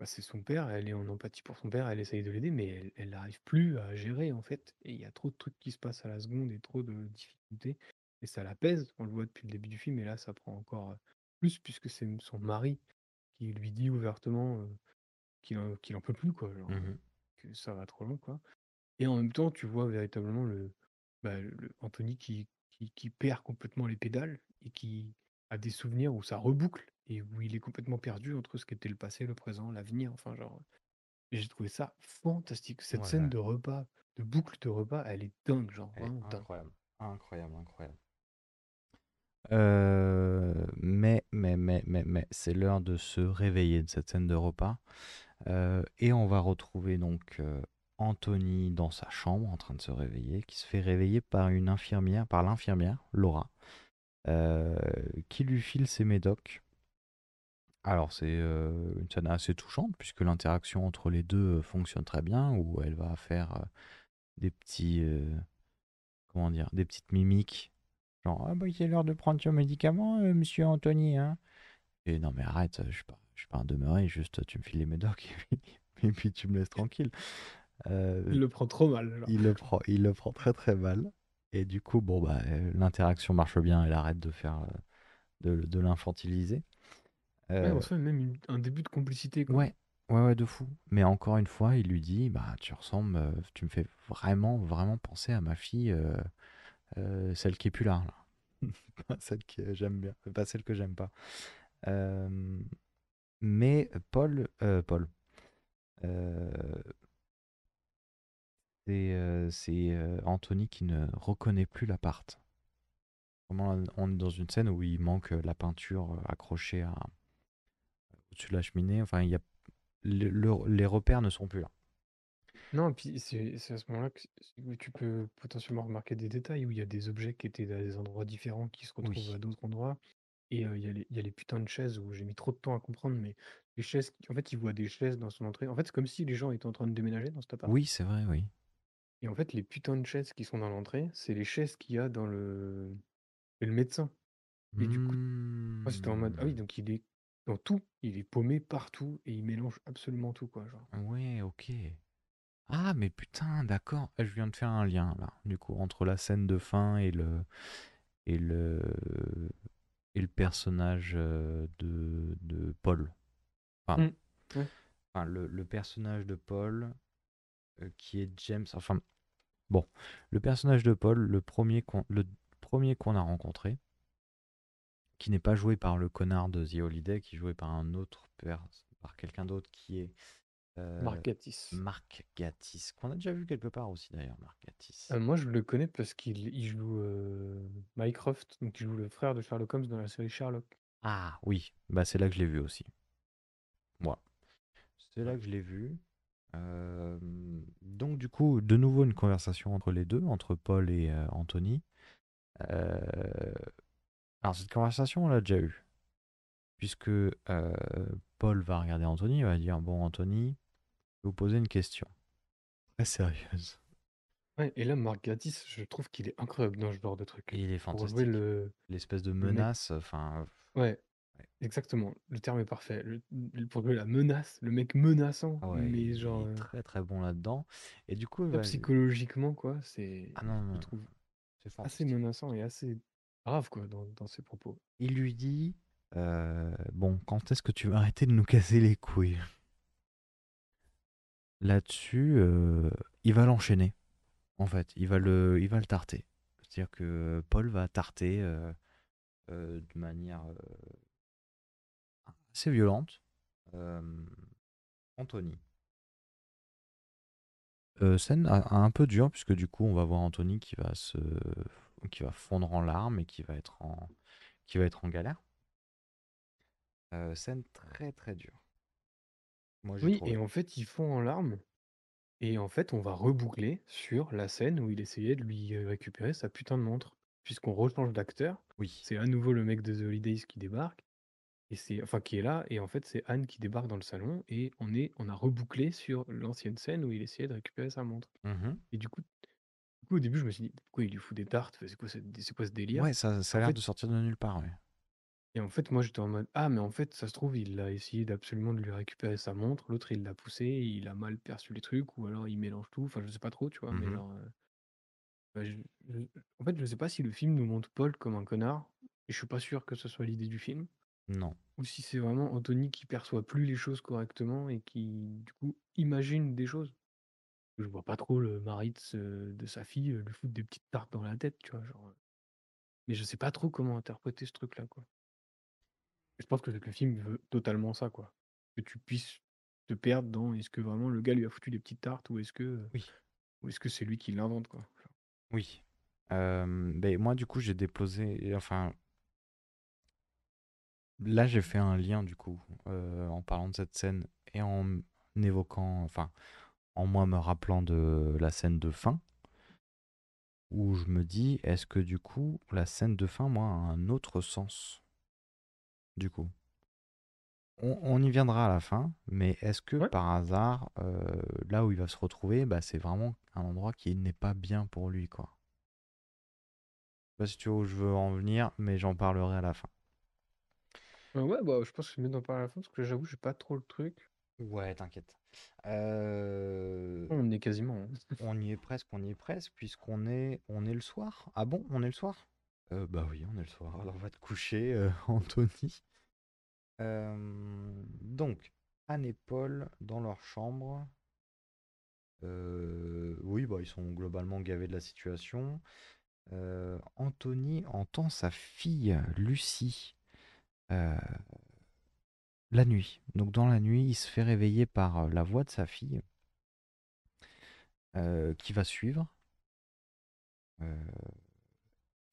bah, c'est son père, elle est en empathie pour son père, elle essaye de l'aider, mais elle, elle n'arrive plus à gérer en fait. Et il y a trop de trucs qui se passent à la seconde et trop de difficultés. Et ça la pèse, on le voit depuis le début du film, et là ça prend encore plus puisque c'est son mari qui lui dit ouvertement euh, qu'il en, qu'il en peut plus, quoi. Genre, Mhm. Que ça va trop loin, quoi. Et en même temps, tu vois véritablement le, bah, le Anthony qui, qui, qui perd complètement les pédales et qui a des souvenirs où ça reboucle et où il est complètement perdu entre ce qu'était le passé, le présent, l'avenir. Enfin, genre, j'ai trouvé ça fantastique. Cette Ouais, scène ouais. de repas, de boucle de repas, elle est dingue, genre, Elle est vraiment dingue. incroyable. Incroyable, incroyable. Euh, mais, mais, mais, mais, mais, c'est l'heure de se réveiller de cette scène de repas. Euh, et on va retrouver donc euh, Anthony dans sa chambre en train de se réveiller, qui se fait réveiller par une infirmière, par l'infirmière, Laura, euh, qui lui file ses médocs. Alors c'est une scène assez touchante puisque l'interaction entre les deux fonctionne très bien, où elle va faire des petits, comment dire, des petites mimiques, genre ah bah il est l'heure de prendre son médicament, Monsieur Anthony, hein. Et non mais arrête, je suis pas, je suis pas un demeuré, juste tu me files les médocs et puis, tu me laisses tranquille. Euh, Il le prend trop mal. genre. il le prend, il le prend très très mal. Et du coup, bon bah l'interaction marche bien, elle arrête de faire, euh, de, de l'infantiliser. Ouais, Euh, on sent même une- un début de complicité, quoi. Ouais, ouais, ouais, de fou. Mais encore une fois, il lui dit, bah, tu ressembles, euh, tu me fais vraiment, vraiment penser à ma fille, euh, celle qui est plus là, là. Pas celle que j'aime bien, pas celle que j'aime pas. Euh, mais Paul, euh, Paul, euh, c'est euh, c'est, Anthony qui ne reconnaît plus l'appart. Vraiment, on est dans une scène où il manque la peinture accrochée à, au-dessus de la cheminée. Enfin, il y a, le- le- les repères ne sont plus là. Non, et puis c'est c'est à ce moment-là que que tu peux potentiellement remarquer des détails où il y a des objets qui étaient à des endroits différents qui se retrouvent Oui. à d'autres endroits. Et euh, il y a les, il y a les putains de chaises où j'ai mis trop de temps à comprendre, mais les chaises, qui- en fait, il voit des chaises dans son entrée. En fait, c'est comme si les gens étaient en train de déménager dans cet appart. Oui, c'est vrai, oui. Et en fait, les putains de chaises qui sont dans l'entrée, c'est les chaises qu'il y a dans le, le médecin. Et du coup, moi, c'était en mode, ah oui, Hmm. donc il est dans tout, il est paumé partout et il mélange absolument tout, quoi. Genre. Ouais, ok. Ah, mais putain, d'accord. Je viens de faire un lien là, du coup, entre la scène de fin et le et le et le personnage euh, de, de Paul. Enfin, Mm, ouais. enfin, le, le personnage de Paul euh, qui est James. Enfin, bon, le personnage de Paul, le premier qu'on le premier qu'on a rencontré, qui n'est pas joué par le connard de The Holiday, qui est joué par un autre par quelqu'un d'autre qui est euh, Mark Gatiss. Marc Gatiss, qu'on a déjà vu quelque part aussi d'ailleurs, Marc Gatiss. Euh, moi, je le connais parce qu'il il joue euh, Mycroft, donc il joue le frère de Sherlock Holmes dans la série Sherlock. Ah oui, bah c'est là que je l'ai vu aussi. Moi, c'est là que je l'ai vu. Euh, donc du coup, de nouveau une conversation entre les deux, entre Paul et euh, Anthony. Alors cette conversation, on l'a déjà eue, puisque euh, Paul va regarder Anthony, il va dire bon Anthony, vais vous poser une question très sérieuse. Ouais, et là, Mark Gatiss, je trouve qu'il est incroyable dans ce genre de truc. Il est Pour fantastique. jouer le, L'espèce de menace, enfin. Ouais, exactement. Le terme est parfait. Le- pour jouer la menace, le mec menaçant, Ouais, mais il genre est euh, très très bon là-dedans. Et du coup, il psychologiquement, quoi. C'est, Ah non, je non, trouve c'est assez menaçant et assez grave, quoi, dans, dans ses propos. Il lui dit euh, Bon, quand est-ce que tu vas arrêter de nous casser les couilles? Là-dessus, euh, il va l'enchaîner. En fait, il va le, il tarter. C'est-à-dire que Paul va tarter euh, euh, de manière assez violente Anthony. Scène un peu dure puisque du coup on va voir Anthony qui va se qui va fondre en larmes et qui va être en qui va être en galère. Scène très très dure. Moi j'ai Oui, trouvé. et en fait, ils font en larmes. Et en fait, on va reboucler sur la scène où il essayait de lui euh, récupérer sa putain de montre. Puisqu'on rechange d'acteur. Oui. C'est à nouveau le mec de The Holidays qui débarque. Et c'est, enfin, qui est là. Et en fait, c'est Anne qui débarque dans le salon. Et on est, on a rebouclé sur l'ancienne scène où il essayait de récupérer sa montre. Mhm. Et du coup, du coup, au début, je me suis dit, pourquoi il lui fout des tartes? C'est quoi, ce- c'est quoi ce délire? Ouais, ça, ça a En l'air fait, de sortir de nulle part. Ouais. Et en fait, moi, j'étais en mode, ah, mais en fait, ça se trouve, il a essayé d'absolument de lui récupérer sa montre. L'autre, il l'a poussé, il a mal perçu les trucs, ou alors il mélange tout. Enfin, je sais pas trop, tu vois, mais Mhm. genre. bah, je- je- En fait, je sais pas si le film nous montre Paul comme un connard, et je suis pas sûr que ce soit l'idée du film, Non. ou si c'est vraiment Anthony qui perçoit plus les choses correctement et qui, du coup, imagine des choses. Je vois pas trop le mari de, ce- de sa fille lui foutre des petites tartes dans la tête, tu vois, genre. Mais je sais pas trop comment interpréter ce truc-là, quoi. Je pense que le film veut totalement ça, quoi. Que tu puisses te perdre dans est-ce que vraiment le gars lui a foutu des petites tartes ou est-ce que Oui. ou est-ce que c'est lui qui l'invente, quoi. Oui. Euh, ben, moi, du coup, j'ai déposé. Enfin, là, j'ai fait un lien, du coup, euh, en parlant de cette scène et en évoquant. Enfin, en moi me rappelant de la scène de fin. Où je me dis, est-ce que, du coup, la scène de fin, moi, a un autre sens? Du coup. On, on y viendra à la fin, mais est-ce que Ouais. par hasard, euh, là où il va se retrouver, bah, c'est vraiment un endroit qui n'est pas bien pour lui, quoi? Je sais pas si tu vois où je veux en venir, mais j'en parlerai à la fin. Euh, ouais, bah je pense que c'est mieux d'en parler à la fin parce que j'avoue, j'ai pas trop le truc. Ouais, t'inquiète. Euh, On est quasiment. hein. on y est presque, on y est presque, puisqu'on est, on est le soir. Ah bon, on est le soir? Euh, Bah oui, on est le soir. Alors va te coucher, euh, Anthony. Euh, donc, Anne et Paul dans leur chambre. Oui, bah ils sont globalement gavés de la situation. Anthony entend sa fille Lucie la nuit. Donc dans la nuit, il se fait réveiller par la voix de sa fille qui va suivre.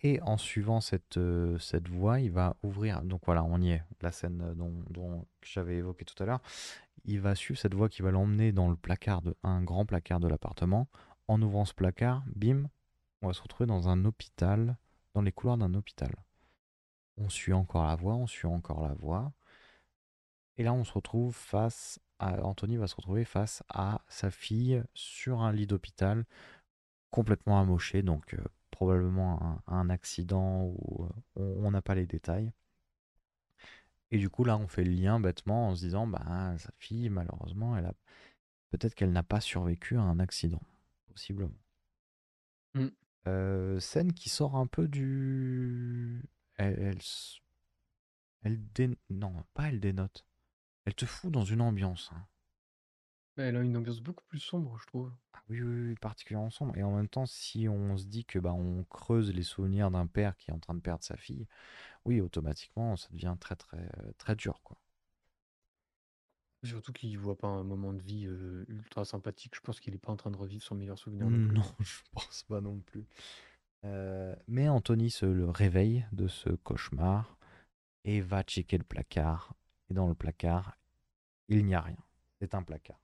Et en suivant cette, euh, cette voie, il va ouvrir. Donc voilà, on y est. La scène euh, dont, j'avais évoqué tout à l'heure. Il va suivre cette voie qui va l'emmener dans le placard de un grand placard de l'appartement. En ouvrant ce placard, bim, on va se retrouver dans un hôpital, dans les couloirs d'un hôpital. On suit encore la voie, on suit encore la voie. Et là, on se retrouve face à. Anthony va se retrouver face à sa fille sur un lit d'hôpital complètement amoché, donc euh, probablement un, un accident ou euh, on n'a pas les détails. Et du coup, là, on fait le lien bêtement en se disant, bah, sa fille, malheureusement, elle a peut-être qu'elle n'a pas survécu à un accident, possiblement. Mm. Euh, scène qui sort un peu du. Elle, elle, elle dé- Non, pas elle dénote. Elle te fout dans une ambiance. hein. Elle a une ambiance beaucoup plus sombre, je trouve. Ah oui, oui, oui, particulièrement sombre. Et en même temps, si on se dit que bah, on creuse les souvenirs d'un père qui est en train de perdre sa fille, oui, automatiquement, ça devient très, très, très dur, quoi. Surtout qu'il voit pas un moment de vie euh, ultra sympathique. Je pense qu'il est pas en train de revivre son meilleur souvenir non plus. Non, je pense pas non plus. Euh, mais Anthony se le réveille de ce cauchemar et va checker le placard. Et dans le placard, il n'y a rien. C'est un placard.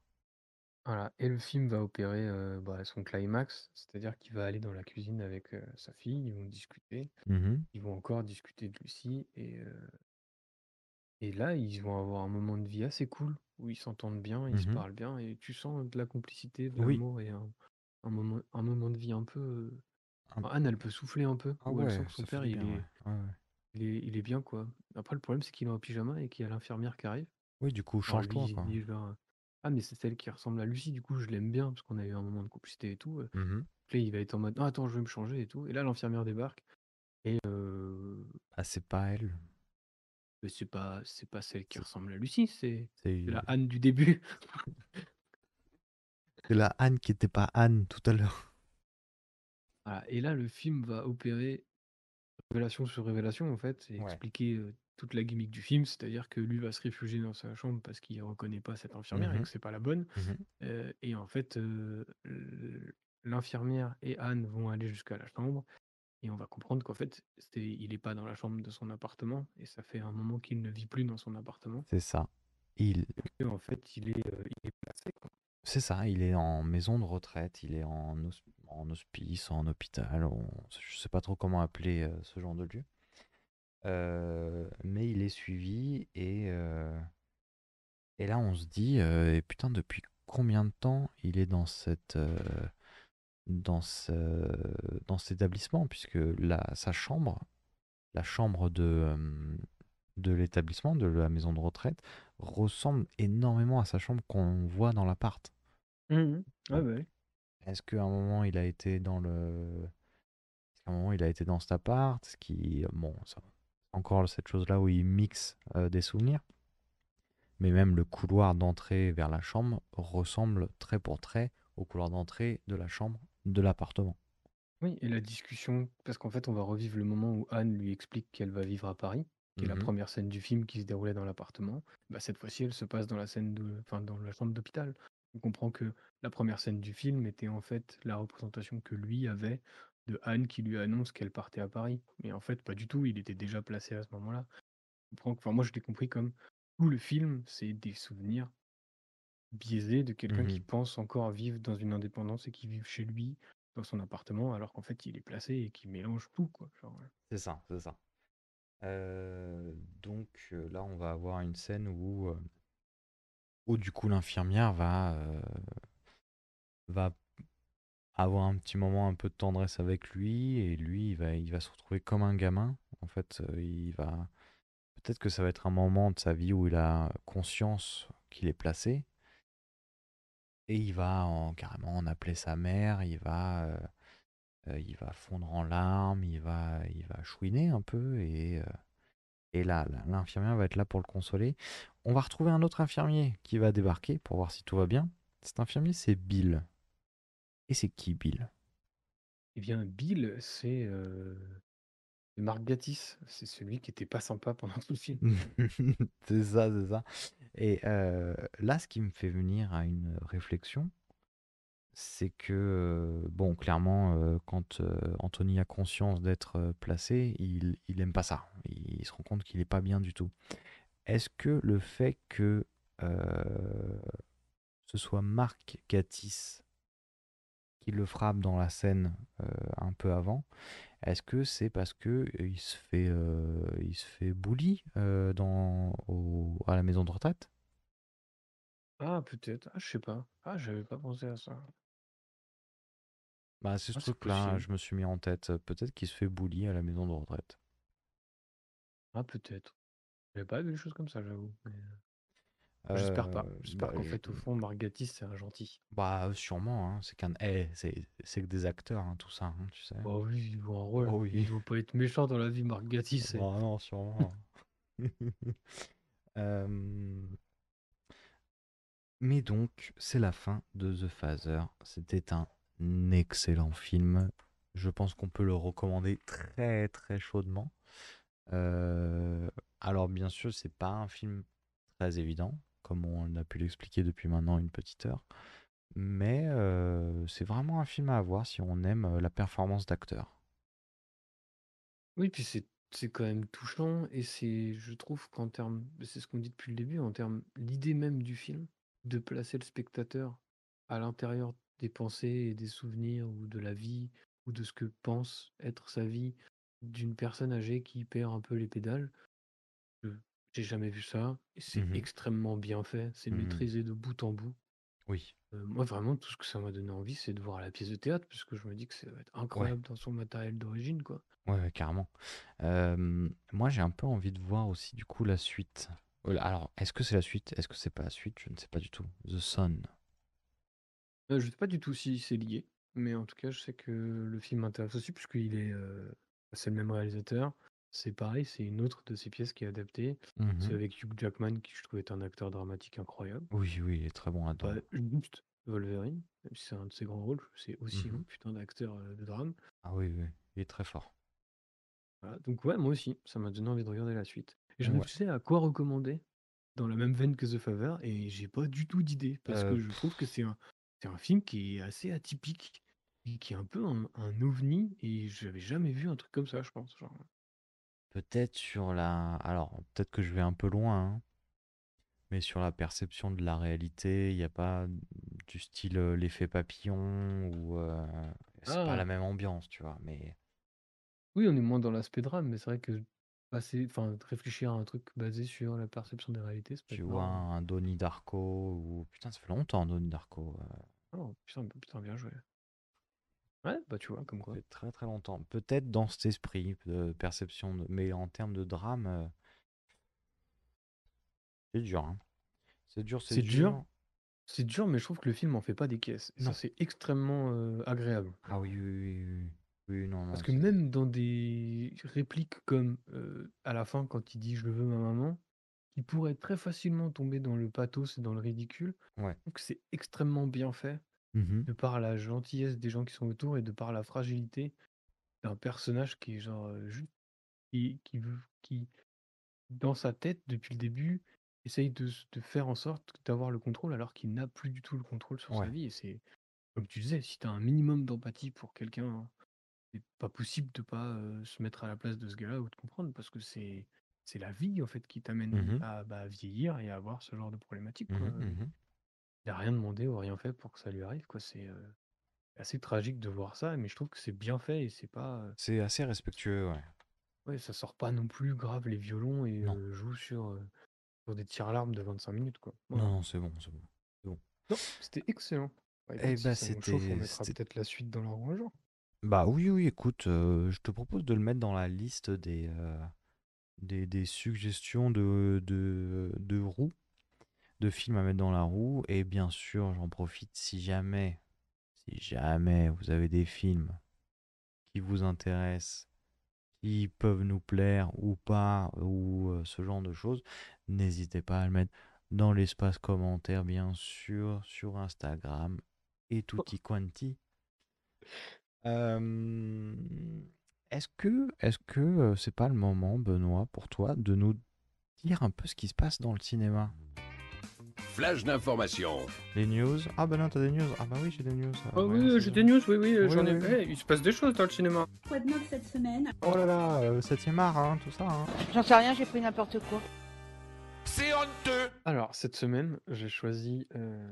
Voilà. Et le film va opérer bah, son climax, c'est-à-dire qu'il va aller dans la cuisine avec sa fille, ils vont discuter, Mhm. ils vont encore discuter de Lucie, et, et là, ils vont avoir un moment de vie assez cool, où ils s'entendent bien, ils se Mhm. parlent bien, et tu sens de la complicité, de Oui. l'amour, et un, un moment, un moment de vie un peu... enfin, Anne, elle peut souffler un peu, Ah où elle ouais, sent que son ça fait père, du il bien, est, ouais. Ouais, ouais. il est, il est bien, quoi. Après, le problème, c'est qu'il est en pyjama et qu'il y a l'infirmière qui arrive. Oui, du coup, Alors lui, change-toi, il quoi. dit genre, ah mais c'est celle qui ressemble à Lucie, du coup je l'aime bien parce qu'on a eu un moment de complicité et tout. Puis là, il va être en mode, non attends, je vais me changer et tout. Et là, l'infirmière débarque et euh, Ah, c'est pas elle? mais c'est pas, c'est pas celle qui ressemble à Lucie, c'est C'est c'est la Anne du début. c'est la Anne qui était pas Anne tout à l'heure. Voilà. Et là, le film va opérer révélation sur révélation en fait et Ouais. expliquer euh, toute la gimmick du film, c'est-à-dire que lui va se réfugier dans sa chambre parce qu'il reconnaît pas cette infirmière et que c'est pas la bonne. Euh, et en fait, euh, l'infirmière et Anne vont aller jusqu'à la chambre et on va comprendre qu'en fait, c'est, il est pas dans la chambre de son appartement et ça fait un moment qu'il ne vit plus dans son appartement. C'est ça. Il, Et en fait, il est, euh, il est placé. quoi. c'est ça, il est en maison de retraite, il est en, en hospice, en hôpital, on- je sais pas trop comment appeler ce genre de lieu. Euh, mais il est suivi et, euh, et là on se dit, euh, et putain, depuis combien de temps il est dans cette, euh, dans ce, dans cet établissement, puisque la, sa chambre, la chambre de, euh, de l'établissement, de la maison de retraite, ressemble énormément à sa chambre qu'on voit dans l'appart. Ouais, bah oui. Est-ce qu'à un moment il a été dans le. Est-ce qu'à un moment il a été dans cet appart? Ce qui. Bon, ça. Encore cette chose-là où il mixe euh, des souvenirs. Mais même le couloir d'entrée vers la chambre ressemble trait pour trait au couloir d'entrée de la chambre de l'appartement. Oui, et la discussion, parce qu'en fait, on va revivre le moment où Anne lui explique qu'elle va vivre à Paris, qui est la Mhm. première scène du film qui se déroulait dans l'appartement. Bah, cette fois-ci, elle se passe dans la scène de, enfin, dans la chambre d'hôpital. On comprend que la première scène du film était en fait la représentation que lui avait de Anne qui lui annonce qu'elle partait à Paris. Mais en fait, pas du tout. Il était déjà placé à ce moment-là. Enfin, moi, je l'ai compris comme tout le film, c'est des souvenirs biaisés de quelqu'un qui Mhm. pense encore vivre dans une indépendance et qui vit chez lui dans son appartement alors qu'en fait il est placé et qui mélange tout quoi. Ouais. C'est ça, c'est ça. Euh, donc euh, là, on va avoir une scène où, euh, où du coup l'infirmière va, euh, va avoir un petit moment un peu de tendresse avec lui et lui, il va, il va se retrouver comme un gamin. En fait, euh, il va peut-être que ça va être un moment de sa vie où il a conscience qu'il est placé et il va en, carrément en appeler sa mère. Il va euh, euh, il va fondre en larmes, il va, il va chouiner un peu et, et là, l'infirmière va être là pour le consoler. On va retrouver un autre infirmier qui va débarquer pour voir si tout va bien. Cet infirmier, c'est Bill. Et c'est qui Bill? Eh bien Bill c'est euh, Marc Gatiss, c'est celui qui était pas sympa pendant tout le film. C'est ça, c'est ça. Et euh, là, ce qui me fait venir à une réflexion, c'est que, euh, bon, clairement, euh, quand euh, Anthony a conscience d'être placé, il, il aime pas ça. Il, se rend compte qu'il est pas bien du tout. Est-ce que le fait que ce soit Marc Gatiss qui le frappe dans la scène euh, un peu avant, Est-ce que c'est parce que il se fait, euh, il se fait bully euh, dans, au- à la maison de retraite? Ah, peut-être. Ah, je sais pas. Ah, j'avais pas pensé à ça. Bah, c'est ce Ah, c'est truc-là, possible. je me suis mis en tête. Peut-être qu'il se fait bully à la maison de retraite. Ah, peut-être. J'avais pas vu des choses comme ça, j'avoue. mais, euh, J'espère pas. Euh, J'espère bah, qu'en je- fait, au fond, Margatis, c'est un gentil. bah, sûrement, hein, c'est qu'un, eh, c'est que des acteurs, hein, tout ça, hein, tu sais. Bah oui, il joue un rôle. Oh oui. Il doit pas être méchant dans la vie, Margatis. Bah non, sûrement. Euh, Mais donc, c'est la fin de The Father. C'était un excellent film. Je pense qu'on peut le recommander très très chaudement. Euh, Alors bien sûr, c'est pas un film très évident, comme on a pu l'expliquer depuis maintenant une petite heure. Mais c'est vraiment un film à voir si on aime la performance d'acteur. Oui, puis c'est c'est quand même touchant et c'est, je trouve qu'en termes, c'est ce qu'on dit depuis le début, en termes, l'idée même du film, de placer le spectateur à l'intérieur des pensées et des souvenirs ou de la vie ou de ce que pense être sa vie d'une personne âgée qui perd un peu les pédales. J'ai jamais vu ça c'est Mhm. extrêmement bien fait, c'est Mhm. maîtrisé de bout en bout. Oui. Euh, moi, vraiment, tout ce que ça m'a donné envie, c'est de voir la pièce de théâtre, parce que je me dis que ça va être incroyable dans son matériel d'origine, quoi. Ouais, ouais, carrément. Euh, moi, j'ai un peu envie de voir aussi, du coup, la suite. Alors, est-ce que c'est la suite? Est-ce que c'est pas la suite? Je ne sais pas du tout. The Sun. Euh, je sais pas du tout si c'est lié, mais en tout cas, je sais que le film m'intéresse aussi, puisqu'il est, c'est le même réalisateur. C'est pareil, c'est une autre de ses pièces qui est adaptée. C'est Mhm. avec Hugh Jackman, qui je trouve est un acteur dramatique incroyable. Oui, oui, il est très bon là-dedans. Pas juste Wolverine, même si c'est un de ses grands rôles, c'est aussi un Mhm. putain d'acteur euh, de drame. Ah oui, oui, il est très fort. Voilà, donc ouais, moi aussi, ça m'a donné envie de regarder la suite. Et je Ouais. réfléchissais à quoi recommander dans la même veine que The Favor, et j'ai pas du tout d'idée, parce Euh, que je trouve que c'est un, c'est un film qui est assez atypique, et qui est un peu un, un ovni, et j'avais jamais vu un truc comme ça, je pense. Genre. Peut-être sur la... Alors, peut-être que je vais un peu loin, hein, mais sur la perception de la réalité, il n'y a pas du style euh, l'effet papillon, ou... euh, C'est pas Ah. la même ambiance, tu vois, mais... Oui, on est moins dans l'aspect drame, mais c'est vrai que passer, enfin, réfléchir à un truc basé sur la perception des réalités, c'est peut Tu être vois marrant. un Donnie Darko, ou... Putain, ça fait longtemps, Donnie Darko. euh, Oh, putain, putain, bien joué. Ouais, bah tu vois, comme quoi. fait très très longtemps. Peut-être dans cet esprit de perception, de- mais en termes de drame, euh, c'est dur. hein. C'est dur, c'est C'est dur? dur. C'est dur, mais je trouve que le film en fait pas des caisses. Et Non. ça, c'est extrêmement euh, agréable. Ah oui, oui, oui, oui. Oui, non, non. Parce que c'est- même dans des répliques comme euh, à la fin, quand il dit je veux ma maman, qui pourrait très facilement tomber dans le pathos et dans le ridicule, Ouais. je trouve que c'est extrêmement bien fait, Mhm. de par la gentillesse des gens qui sont autour et de par la fragilité d'un personnage qui est genre euh, juste qui, qui veut qui dans sa tête depuis le début essaye de, s- de faire en sorte d'avoir le contrôle alors qu'il n'a plus du tout le contrôle sur Ouais. sa vie et c'est comme tu disais si tu as un minimum d'empathie pour quelqu'un c'est pas possible de pas euh, se mettre à la place de ce gars-là ou de comprendre parce que c'est c'est la vie en fait qui t'amène Mhm. à, bah, vieillir et à avoir ce genre de problématique quoi. Mhm, mhm. Il a rien demandé ou rien fait pour que ça lui arrive quoi c'est euh, assez tragique de voir ça mais je trouve que c'est bien fait et c'est pas euh, C'est assez respectueux, ouais. ouais ça sort pas non plus grave les violons et Non. euh, joue sur euh, sur des tirs larmes de 25 minutes quoi. Non, Voilà. non, c'est bon, c'est bon. Non, c'était excellent. Bah, Eh écoute, si bah, ça nous chauffe, on c'était- mettra c'était- peut-être la suite dans leur un jour. Bah oui, oui, écoute, euh, je te propose de le mettre dans la liste des, euh, des, des suggestions de, de, de roues, de films à mettre dans la roue. Et bien sûr, j'en profite si jamais, si jamais vous avez des films qui vous intéressent, qui peuvent nous plaire ou pas, ou euh, ce genre de choses, n'hésitez pas à le mettre dans l'espace commentaire, bien sûr, sur Instagram et tutti quanti. Euh, est-ce que est-ce que euh, c'est pas le moment, Benoît, pour toi, de nous dire un peu ce qui se passe dans le cinéma? Flash d'information. Les news? Ah bah non, t'as des news. Ah bah oui, j'ai des news. Ah oui, j'ai des news, oui, oui, Oui, j'en ai. oui, il se passe des choses dans le cinéma. Quoi de neuf cette semaine? Oh là là, euh, 7 art, hein, tout ça. hein. J'en sais rien, j'ai pris n'importe quoi. C'est honteux. Alors, cette semaine, j'ai choisi. euh,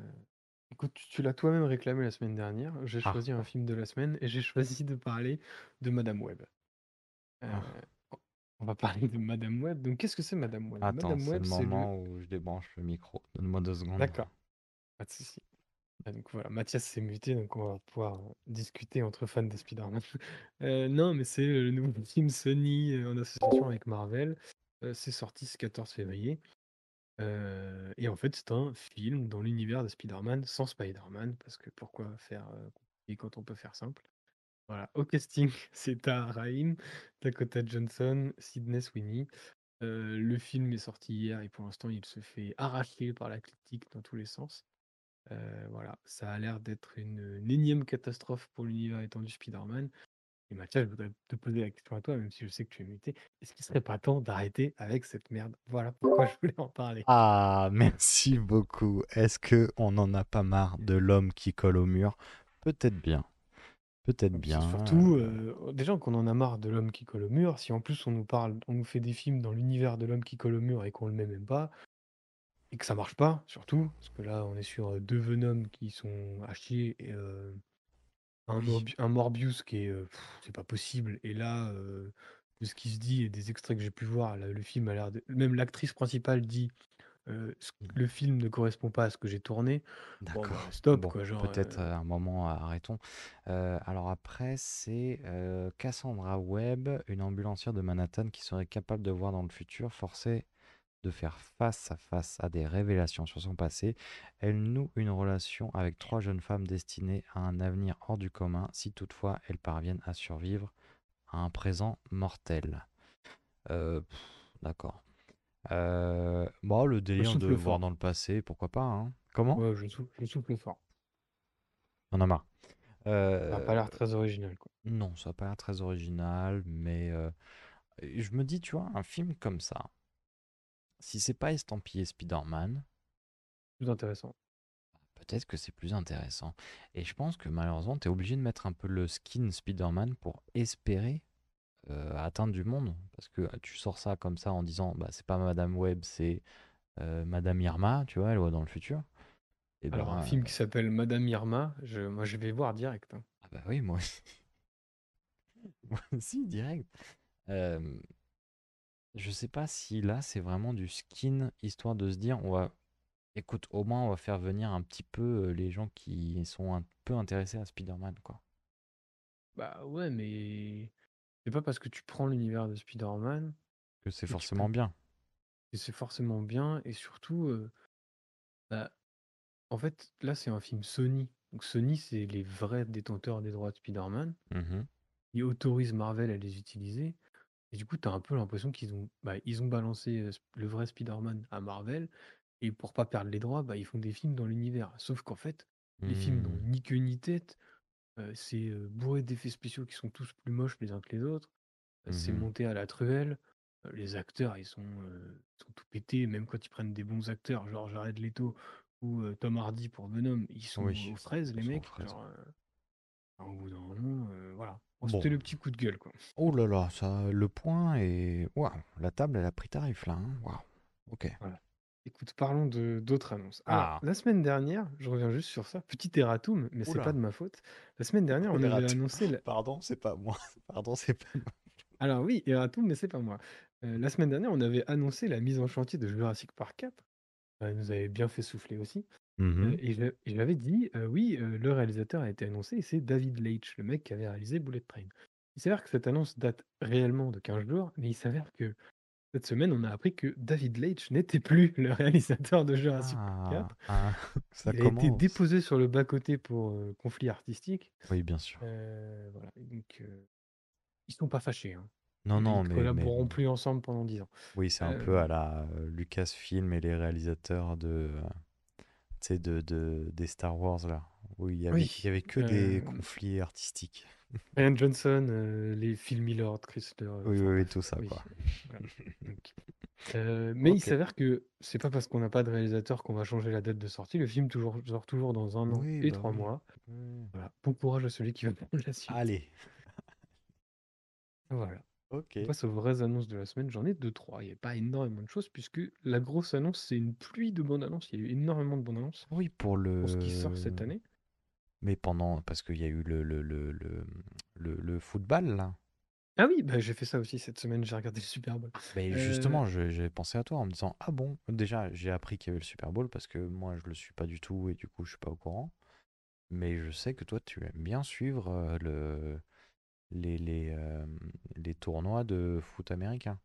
Écoute, tu, tu l'as toi-même réclamé la semaine dernière. J'ai Ah. choisi un film de la semaine et j'ai choisi de parler de Madame Web. Euh, Ah. On va parler de Madame Web. Donc, qu'est-ce que c'est Madame Web? Attends, Madame c'est Web, le c'est le... moment où je débranche le micro. Donne-moi deux secondes. D'accord, pas de souci. Ah, donc voilà, Mathias s'est muté, donc on va pouvoir discuter entre fans de Spider-Man. Euh, non, mais c'est le nouveau film Sony euh, en association avec Marvel. Euh, c'est sorti ce 14 février. Euh, et en fait, c'est un film dans l'univers de Spider-Man sans Spider-Man, parce que pourquoi faire compliqué quand on peut faire simple? Voilà, au casting, c'est Tahar Rahim, Dakota Johnson, Sydney Sweeney. Euh, le film est sorti hier et pour l'instant, il se fait arracher par la critique dans tous les sens. Euh, voilà, ça a l'air d'être une, énième catastrophe pour l'univers étendu Spider-Man. Et Mathias, je voudrais te poser la question à toi, même si je sais que tu es muté. Est-ce qu'il serait pas temps d'arrêter avec cette merde? Voilà pourquoi je voulais en parler. Ah, merci beaucoup. Est-ce que on n'en a pas marre de l'homme qui colle au mur? Peut-être bien. Peut-être Puis bien. surtout, euh, euh, déjà qu'on en a marre de l'homme qui colle au mur, si en plus on nous parle, on nous fait des films dans l'univers de l'homme qui colle au mur et qu'on le met même pas, et que ça marche pas, surtout, parce que là on est sur euh, deux Venom qui sont à chier et un, Oui. Morbi- un Morbius qui est, c'est pas possible. Et là, de ce qui se dit et des extraits que j'ai pu voir, là, le film a l'air de... Même l'actrice principale dit ce- le film ne correspond pas à ce que j'ai tourné. Bon, bah, D'accord. stop, Bon, quoi, genre. peut-être un moment, arrêtons. Alors après, c'est Cassandra Webb, une ambulancière de Manhattan qui serait capable de voir dans le futur, forcée de faire face à face à des révélations sur son passé. Elle noue une relation avec trois jeunes femmes destinées à un avenir hors du commun, si toutefois elles parviennent à survivre à un présent mortel. D'accord. Euh, bon, le délire de souffle voir fort. dans le passé, pourquoi pas, hein. Comment? Ouais, je souffle, je souffle fort. On en a marre. Ça a pas Euh, l'air très original, quoi. non, ça n'a pas l'air très original, mais euh, je me dis, tu vois, un film comme ça, si c'est pas estampillé Spider-Man, Plus intéressant. peut-être que c'est plus intéressant. Et je pense que malheureusement, tu es obligé de mettre un peu le skin Spider-Man pour espérer euh, atteindre du monde. Parce que tu sors ça comme ça en disant, bah, c'est pas Madame Web, c'est euh, Madame Irma, tu vois, elle voit dans le futur. Et Alors, ben, un film qui s'appelle Madame Irma, je, moi je vais voir direct. hein. Ah bah oui, moi aussi. Moi aussi, direct. Euh, je sais pas si là, c'est vraiment du skin, histoire de se dire, on va... Écoute, au moins, on va faire venir un petit peu euh, les gens qui sont un peu intéressés à Spider-Man, quoi. Bah ouais, mais c'est pas parce que tu prends l'univers de Spider-Man Que c'est que tu forcément peux- bien. c'est forcément bien. Et surtout, euh, bah, en fait, là c'est un film Sony. Donc Sony, c'est les vrais détenteurs des droits de Spider-Man. Mhm. Ils autorisent Marvel à les utiliser. Et du coup, tu as un peu l'impression qu'ils ont, bah, ils ont balancé euh, le vrai Spider-Man à Marvel. Et pour pas perdre les droits, bah, ils font des films dans l'univers. Sauf qu'en fait, les films n'ont Hmm. ni queue ni tête. Euh, c'est euh, bourré d'effets spéciaux qui sont tous plus moches les uns que les autres. Euh, C'est Mhm. monté à la truelle. Euh, les acteurs, ils sont, euh, ils sont tout pétés. Même quand ils prennent des bons acteurs, genre Jared Leto ou euh, Tom Hardy pour Venom, ils sont Oui, aux fraises, les sont mecs. fraises. Genre, euh, enfin, au bout d'un moment, euh, voilà. Bon, Bon. C'était le petit coup de gueule, quoi. Oh là là, ça, le point est... Waouh, la table, elle a pris tarif, là. hein. Waouh, ok. Écoute, parlons de d'autres annonces. Alors, Ah. la semaine dernière, je reviens juste sur ça, petit erratum, mais c'est pas de ma faute. La semaine dernière, on avait annoncé. la- Pardon, c'est pas moi. Pardon, c'est pas moi. Alors oui, erratum, mais c'est pas moi. Euh, la semaine dernière, on avait annoncé la mise en chantier de Jurassic Park 4. Ça nous avait bien fait souffler aussi. Mhm. Euh, et je, et je l'avais dit, euh, oui, euh, le réalisateur a été annoncé, et c'est David Leitch, le mec qui avait réalisé Bullet Train. Il s'avère que cette annonce date réellement de 15 jours, mais il s'avère que cette semaine, on a appris que David Leitch n'était plus le réalisateur de Jurassic Park 4. Ah, ah, ça il a été commence. déposé sur le bas-côté pour euh, conflit artistique. Oui, bien sûr. Euh, voilà. Donc, euh, ils sont pas fâchés. hein. Non, Ils non, ne mais, collaboreront plus ensemble pendant 10 ans. oui, c'est un Euh, peu à la euh, Lucasfilm et les réalisateurs de, euh, tu sais, de, de- des Star Wars, là, où il y avait, Oui, il y avait que des euh, conflits artistiques. Ryan Johnson, euh, les Phil Millard, Chrysler. Oui, enfin, oui, oui, tout ça, oui, quoi. voilà. Mais il Ok. s'avère que c'est pas parce qu'on n'a pas de réalisateur qu'on va changer la date de sortie. Le film toujours, sort toujours dans un an Oui, et bah trois oui. mois. Voilà. Bon courage à celui qui va prendre la suite. Allez, Voilà. ok. On passe aux vraies annonces de la semaine. J'en ai deux, trois. Il n'y a pas énormément de choses puisque la grosse annonce, c'est une pluie de bandes annonces. Il y a eu énormément de bandes annonces Oui, pour le... pour ce qui sort cette année. Mais pendant, parce qu'il y a eu le, le, le, le, le, le football, là. Ah oui, bah, j'ai fait ça aussi cette semaine, j'ai regardé le Super Bowl. Mais Euh, justement, je- j'ai pensé à toi en me disant Ah bon, déjà, j'ai appris qu'il y avait le Super Bowl parce que moi, je le suis pas du tout et du coup, je suis pas au courant. Mais je sais que toi, tu aimes bien suivre euh, le, les, les, euh, les tournois de foot américain.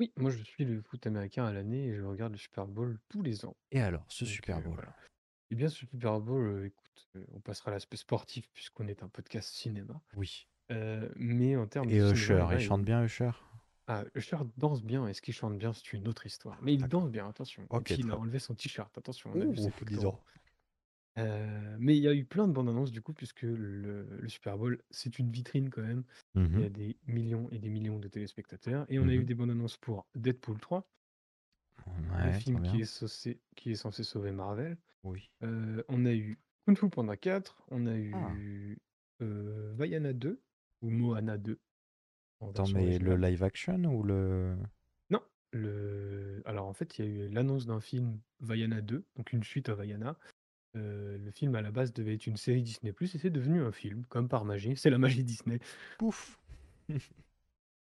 Oui, moi je suis le foot américain à l'année et je regarde le Super Bowl tous les ans. Et alors, ce Donc, Super euh, Bowl? voilà. Eh bien, ce Super Bowl, euh, écoute, euh, on passera à l'aspect sportif puisqu'on est un podcast cinéma. Oui. Euh, mais en termes Et de Usher, cinéma, il chante bien Usher? Ah, Usher danse bien. Est-ce qu'il chante bien C'est une autre histoire. Mais il D'accord. danse bien, attention. Et Ok, puis il très a enlevé son t-shirt, attention. On a vu ses Ouh, dis pectoraux. donc. Mais il y a eu plein de bandes annonces du coup, puisque le, le Super Bowl, c'est une vitrine quand même. Il y a des millions et des millions de téléspectateurs. Et on a eu des bandes annonces pour Deadpool 3, le Ouais, film qui bien. est, censé, qui est censé sauver Marvel. Oui. Euh, on a eu Kung Fu Panda 4, on a Ah. eu euh, Vaiana 2, ou Moana 2, en Attends, mais le live action ou le. Non, le... alors en fait, il y a eu l'annonce d'un film Vaiana 2, donc une suite à Vaiana. Euh, le film à la base devait être une série Disney+, et c'est devenu un film, comme par magie. C'est la magie Disney. Pouf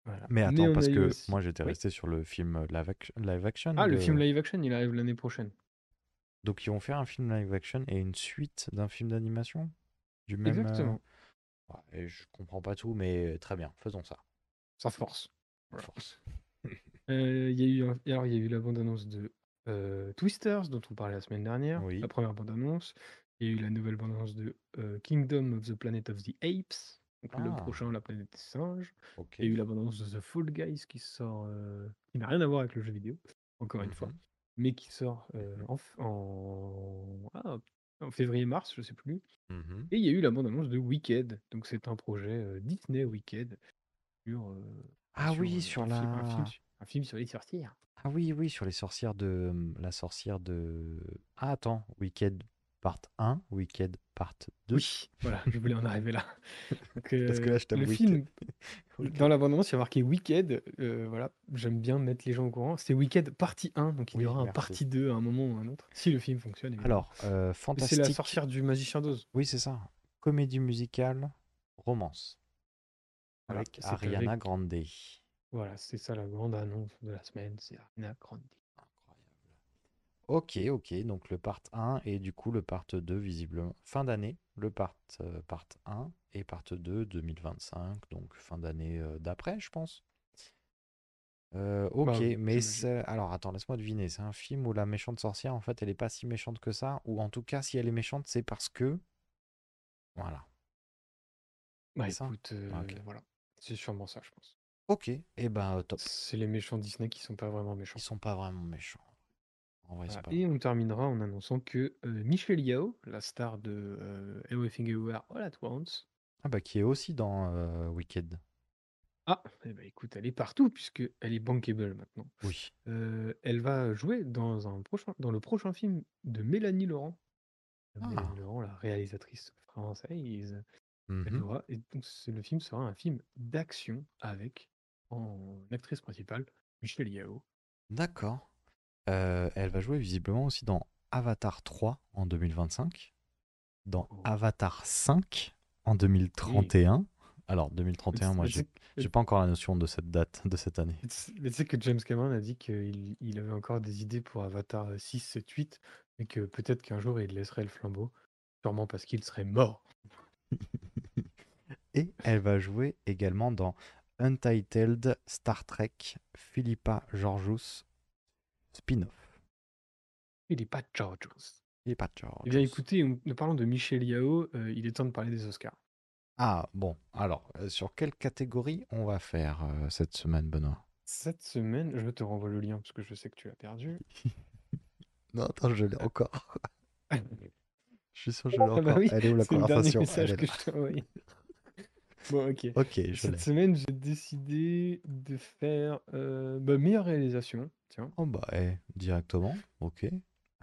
Voilà. Mais attends, parce que aussi... moi j'étais Oui. resté sur le film live action. Live action Ah, le film live action, il arrive l'année prochaine. Donc ils vont faire un film live action et une suite d'un film d'animation du même. euh, Exactement. Ouais, je comprends pas tout, mais très bien, faisons ça. Ça force. Force. Euh, Il y a eu, un- alors, il y a eu la bande-annonce de euh, Twisters, dont on parlait la semaine dernière, Oui. la première bande-annonce. Il y a eu la nouvelle bande-annonce de euh, Kingdom of the Planet of the Apes, donc le Ah. prochain, la planète des singes. Il y a eu la bande-annonce de The Fall Guys qui sort, euh, qui n'a rien à voir avec le jeu vidéo, encore une fois, Mhm. mais qui sort euh, en, en, ah, en février-mars, je sais plus. Mhm. Et il y a eu la bande-annonce de Wicked, donc c'est un projet euh, Disney Wicked sur, euh, Ah sur, oui, euh, sur un, film, un, film, la. su- un film sur les sorcières. Ah oui, oui, sur les sorcières de. La sorcière de. Ah attends, Wicked part 1, Wicked part 2. Oui, voilà, je voulais en arriver là. Donc, Parce que là, euh, je le film, dans la bande-annonce, il y a marqué Wicked. euh, voilà, j'aime bien mettre les gens au courant. C'est Wicked partie 1, donc il y aura un partie 2 à un moment ou à un autre, si le film fonctionne. évidemment. Alors, euh, Et c'est fantastique. la sorcière du magicien d'Oz. Oui, c'est ça. Comédie musicale, romance. Voilà, Avec Ariana avec- Grande. Voilà, c'est ça la grande annonce de la semaine, c'est Ariana Grande. Ok, ok, donc le part 1 et du coup le part 2 visiblement fin d'année, le part, euh, part 1 et part 2 2025, donc fin d'année euh, d'après je pense. Euh, ok, Bah mais. Alors attends, laisse-moi deviner, c'est un film où la méchante sorcière en fait elle est pas si méchante que ça, ou en tout cas si elle est méchante c'est parce que... Voilà. Bah écoute, euh, Ok. voilà, c'est sûrement ça, je pense. Ok, et ben euh, top. C'est les méchants Disney qui sont pas vraiment méchants. Ils sont pas vraiment méchants. En vrai, Voilà. c'est pas Et on terminera en annonçant que euh, Michelle Yao, la star de euh, Everything Everywhere All at Once, Ah bah qui est aussi dans euh, Wicked. ah, eh ben, écoute, elle est partout puisque elle est bankable maintenant. Oui. Euh, elle va jouer dans un prochain, dans le prochain film de Mélanie Laurent. Euh, Ah. Mélanie Laurent, la réalisatrice française, elle Mhm. jouera- et donc c'est- le film sera un film d'action avec en actrice principale Michelle Yao. D'accord. Euh, elle va jouer visiblement aussi dans Avatar 3 en 2025, dans Oh. Avatar 5 en 2031. Alors 2031, moi j'ai mais- j'ai pas encore la notion de cette date, de cette année. Mais tu sais- que James Cameron a dit qu'il il avait encore des idées pour Avatar 6, 7, 8, mais que peut-être qu'un jour il laisserait le flambeau, sûrement parce qu'il serait mort. Et elle va jouer également dans Untitled Star Trek Philippa Georgiou spin-off. Il est pas Georgios. Philippa Eh bien écoutez, nous parlons de Michel Yao, euh, il est temps de parler des Oscars. Ah bon, alors euh, sur quelle catégorie on va faire euh, cette semaine, Benoît? Cette semaine, je te renvoie le lien parce que je sais que tu l'as perdu. Non, attends, je l'ai encore. Je suis sûr que je l'ai Ah bah encore. oui, Elle est où la c'est le dernier conversation? Message que je t'ai envoyé. Bon, ok. Ok, je l'ai. Cette semaine, j'ai décidé de faire euh, bah, meilleure réalisation. Tiens. Oh bah, eh, directement, ok.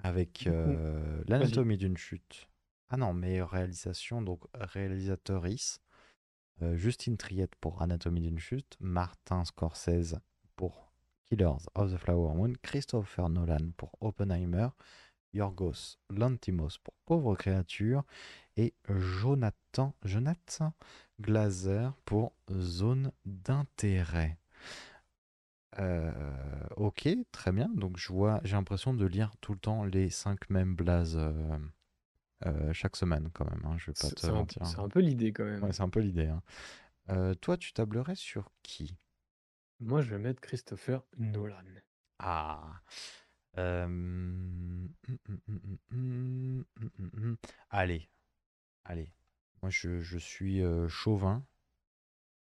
Avec Du coup, euh, l'anatomie d'une chute. Ah non, meilleure réalisation, donc réalisatrice. Euh, Justine Triette pour Anatomie d'une chute. Martin Scorsese pour Killers of the Flower Moon. Christopher Nolan pour Oppenheimer. Yorgos Lantimos pour Pauvre créature et Jonathan, Jonathan Glazer pour Zone d'intérêt. Euh, ok, très bien. Donc je vois, j'ai l'impression de lire tout le temps les cinq mêmes blazes euh, euh, chaque semaine quand même. hein, je vais pas C'est te mentir. c'est un peu l'idée quand même. Ouais, c'est un peu l'idée. hein. Toi, tu tablerais sur qui? Moi, je vais mettre Christopher Nolan. Ah. Allez, allez. Moi, je, suis euh, chauvin.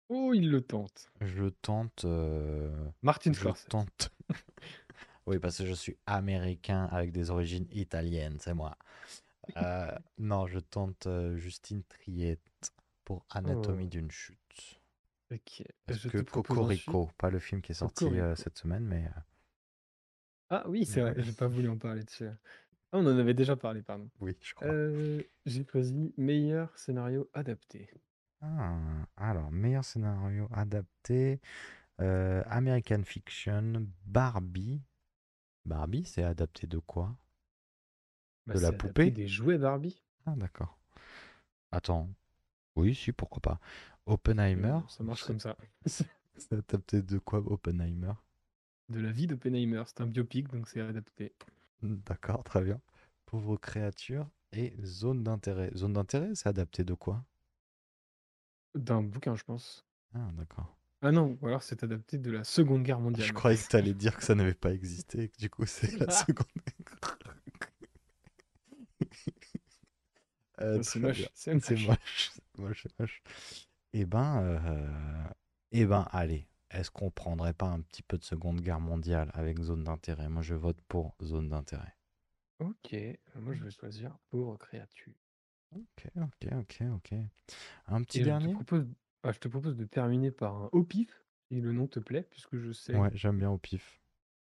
Oh, il le tente. Je tente. Euh, Martin je oui, parce que je suis américain avec des origines italiennes, c'est moi. Euh, non, je tente Justine Triette pour Anatomie oh. d'une chute. Ok. Je que Cocorico, pas le film qui est sorti cette semaine, mais ah oui, c'est vrai, j'ai pas voulu en parler dessus. Ah, on en avait déjà parlé, pardon. oui, je crois. J'ai choisi meilleur scénario adapté. Ah, alors, meilleur scénario adapté, American Fiction, Barbie. Barbie, c'est adapté de quoi? Bah, De la c'est adapté poupée? Des jouets Barbie. Ah, d'accord. Attends. Oui, si, pourquoi pas. Oppenheimer, Euh, Ça marche comme ça. c'est adapté de quoi, Oppenheimer? De la vie d'Oppenheimer. C'est un biopic, donc c'est adapté. D'accord, très bien. Pauvre créature et zone d'intérêt. Zone d'intérêt, c'est adapté de quoi? D'un bouquin, je pense. Ah, d'accord. Ah non, ou alors c'est adapté de la Seconde Guerre mondiale. Je croyais que tu allais dire que ça n'avait pas existé et que du coup c'est la seconde. Euh, C'est moche, c'est moche. moche, c'est moche, c'est moche. Eh ben, euh, eh ben, allez. Est-ce qu'on prendrait pas un petit peu de Seconde Guerre mondiale avec zone d'intérêt? Moi, je vote pour zone d'intérêt. Ok, moi je vais choisir Pauvre créature. Ok, ok, ok, ok. Un petit Et je te dernier? propose, ah, je te propose de terminer par un au pif, si le nom te plaît, puisque je sais Ouais, j'aime bien au pif.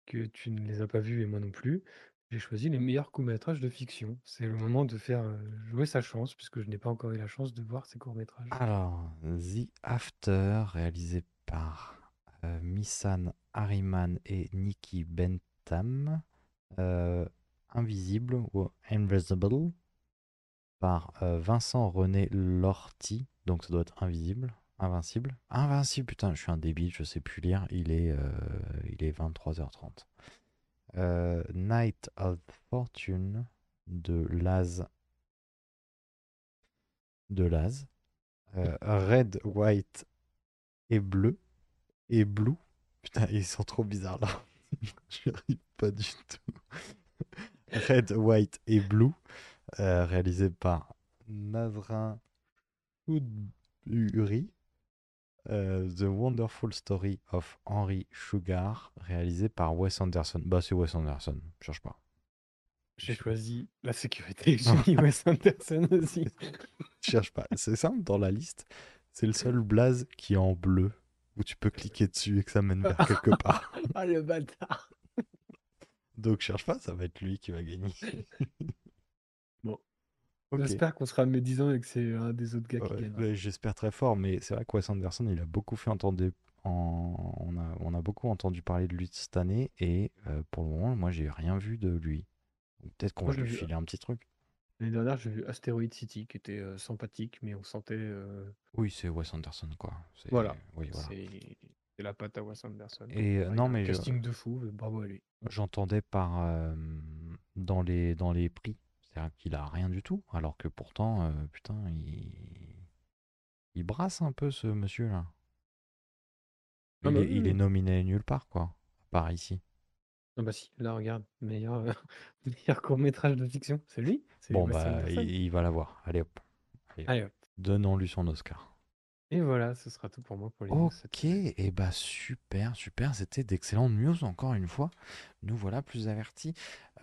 que tu ne les as pas vus et moi non plus. J'ai choisi les meilleurs courts-métrages de fiction. C'est le moment de faire euh, jouer sa chance, puisque je n'ai pas encore eu la chance de voir ces courts-métrages. Alors, The After, réalisé par euh, Missan Harriman et Nikki Bentham. Euh, Invisible ou Invisible par euh, Vincent René Lorty. Donc ça doit être Invisible. Invincible. Invincible, putain, je suis un débile, je sais plus lire. Il est, il est 23h30. Euh, Night of Fortune de Laz. De Laz. Red, white et bleu. Et blue. Putain, ils sont trop bizarres là. Je arrive pas du tout. Red, white et blue. euh, réalisé par Nazrin Choudhury. Euh, The Wonderful Story of Henry Sugar, réalisé par Wes Anderson. Bah, c'est Wes Anderson, cherche pas. J'ai choisi la sécurité. J'ai mis Wes Anderson aussi. cherche pas. C'est simple, dans la liste, c'est le seul blaze qui est en bleu, où tu peux cliquer dessus et que ça mène vers quelque part. Ah le bâtard. Donc cherche pas, ça va être lui qui va gagner. Bon. J'espère qu'on sera médisant et que c'est un des autres gars qui gagne. ouais, J'espère très fort, mais c'est vrai que Wes Anderson, il a beaucoup fait entendre. En... On, a, on a beaucoup entendu parler de lui cette année, et euh, pour le moment, moi, j'ai rien vu de lui. Peut-être qu'on va lui filer un petit truc. L'année dernière, j'ai vu Asteroid City qui était euh, sympathique, mais on sentait. euh, Oui, c'est Wes Anderson, quoi. C'est- Voilà. Oui, voilà. C'est c'est la patte à Wes Anderson. Et euh, non, un mais je- casting de fou, euh, bravo à lui. j'entendais par euh, dans les dans les prix, c'est-à-dire qu'il a rien du tout, alors que pourtant, euh, putain, il il brasse un peu ce monsieur-là. Ah Il, bah est, oui, il oui. est nominé nulle part, quoi, à part ici. Ah bah si, là regarde, meilleur, euh, meilleur court métrage de fiction, c'est lui C'est Bon, Wes bah, Anderson. il, il va l'avoir. Allez hop. Allez, hop. Allez hop. Donnons-lui son Oscar. Et voilà, ce sera tout pour moi pour les news cette Ok, semaine. et bah super, super, c'était d'excellentes news encore une fois. Nous voilà plus avertis.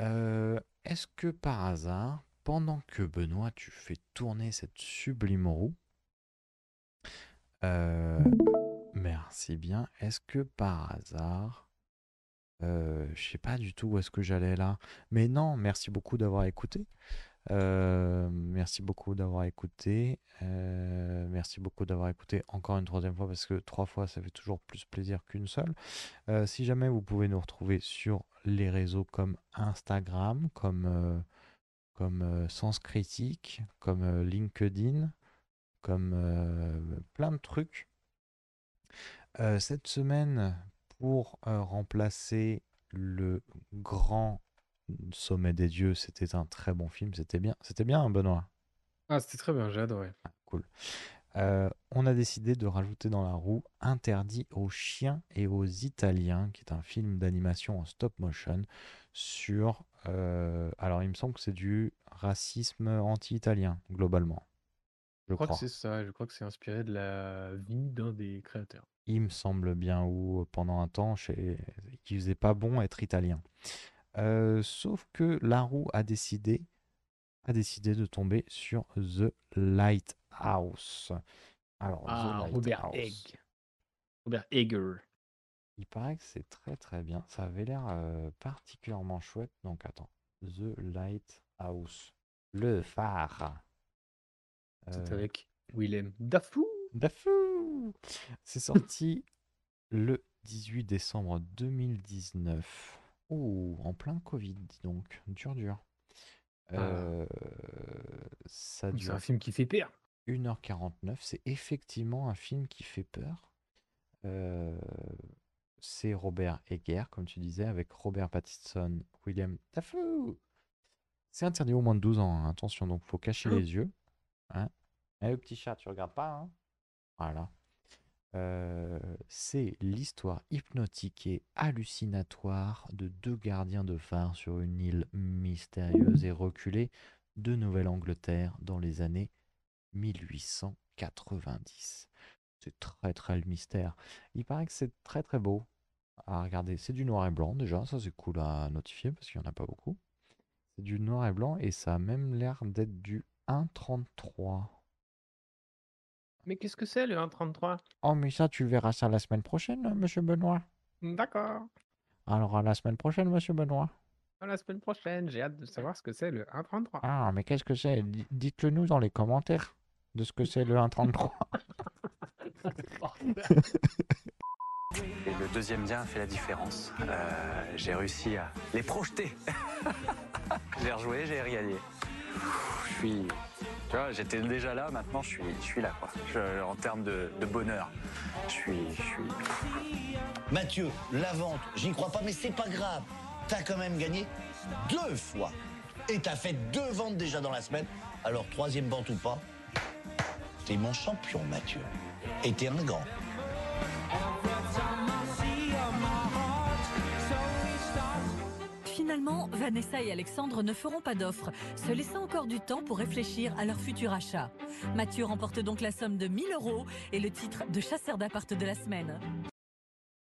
Euh, Est-ce que par hasard, pendant que Benoît, tu fais tourner cette sublime roue, euh, merci bien, est-ce que par hasard, euh, je sais pas du tout où est-ce que j'allais là, mais non, merci beaucoup d'avoir écouté. Euh, merci beaucoup d'avoir écouté. Euh, merci beaucoup d'avoir écouté encore une troisième fois parce que trois fois ça fait toujours plus plaisir qu'une seule. Euh, si jamais vous pouvez nous retrouver sur les réseaux comme Instagram, comme, comme Sens Critique, comme LinkedIn, comme plein de trucs. cette semaine, pour remplacer le grand Sommet des dieux, c'était un très bon film. C'était bien, c'était bien, hein, Benoît? Ah, c'était très bien, j'ai adoré. Ah, cool. Euh, on a décidé de rajouter dans la roue Interdit aux chiens et aux Italiens, qui est un film d'animation en stop motion sur. Euh, alors, il me semble que c'est du racisme anti-italien, globalement. Je, crois, que c'est ça, je crois que c'est inspiré de la vie d'un des créateurs. Il me semble bien, ou pendant un temps, chez... il faisait pas bon être italien. Euh, sauf que la roue a décidé, a décidé de tomber sur The Lighthouse. Alors, ah, Robert Egg. Robert Egger. Il paraît que c'est très très bien. Ça avait l'air euh, particulièrement chouette. Donc attends. The Lighthouse. Le phare. C'est euh, avec Willem Dafoe. Dafoe C'est sorti le 18 décembre 2019. Oh, en plein Covid, dis donc. Dur, dur. Ah. Euh, ça C'est un film qui fait peur. 1h49. C'est effectivement un film qui fait peur. Euh, c'est Robert Egger, comme tu disais, avec Robert Pattinson, William Dafoe. C'est interdit au moins de 12 ans, hein. attention, donc faut cacher les yeux. Hein. Eh, le petit chat, tu regardes pas, hein Voilà. Euh, c'est l'histoire hypnotique et hallucinatoire de deux gardiens de phare sur une île mystérieuse et reculée de Nouvelle-Angleterre dans les années 1890. C'est très très le mystère. Il paraît que c'est très très beau à regarder. C'est du noir et blanc déjà, ça c'est cool à notifier parce qu'il n'y en a pas beaucoup. C'est du noir et blanc et ça a même l'air d'être du 1.33. Mais qu'est-ce que c'est le 1.33 Oh, mais ça, tu verras ça la semaine prochaine, monsieur Benoît. D'accord. Alors, à la semaine prochaine, monsieur Benoît. À la semaine prochaine, j'ai hâte de savoir ce que c'est le 1.33. Ah, mais qu'est-ce que c'est? Dites-le nous dans les commentaires de ce que c'est le 1.33. Et le deuxième lien a fait la différence. Euh, j'ai réussi à les projeter. j'ai rejoué, j'ai regagné. Je suis tu vois, j'étais déjà là, maintenant je suis, je suis là, quoi. en termes de, bonheur, je suis. Mathieu, la vente, j'y crois pas, mais c'est pas grave. T'as quand même gagné deux fois. Et t'as fait deux ventes déjà dans la semaine. Alors, troisième vente ou pas, t'es mon champion, Mathieu. Et t'es un grand. Vanessa et Alexandre ne feront pas d'offre, se laissant encore du temps pour réfléchir à leur futur achat. Mathieu remporte donc la somme de 1000 euros et le titre de chasseur d'appart de la semaine.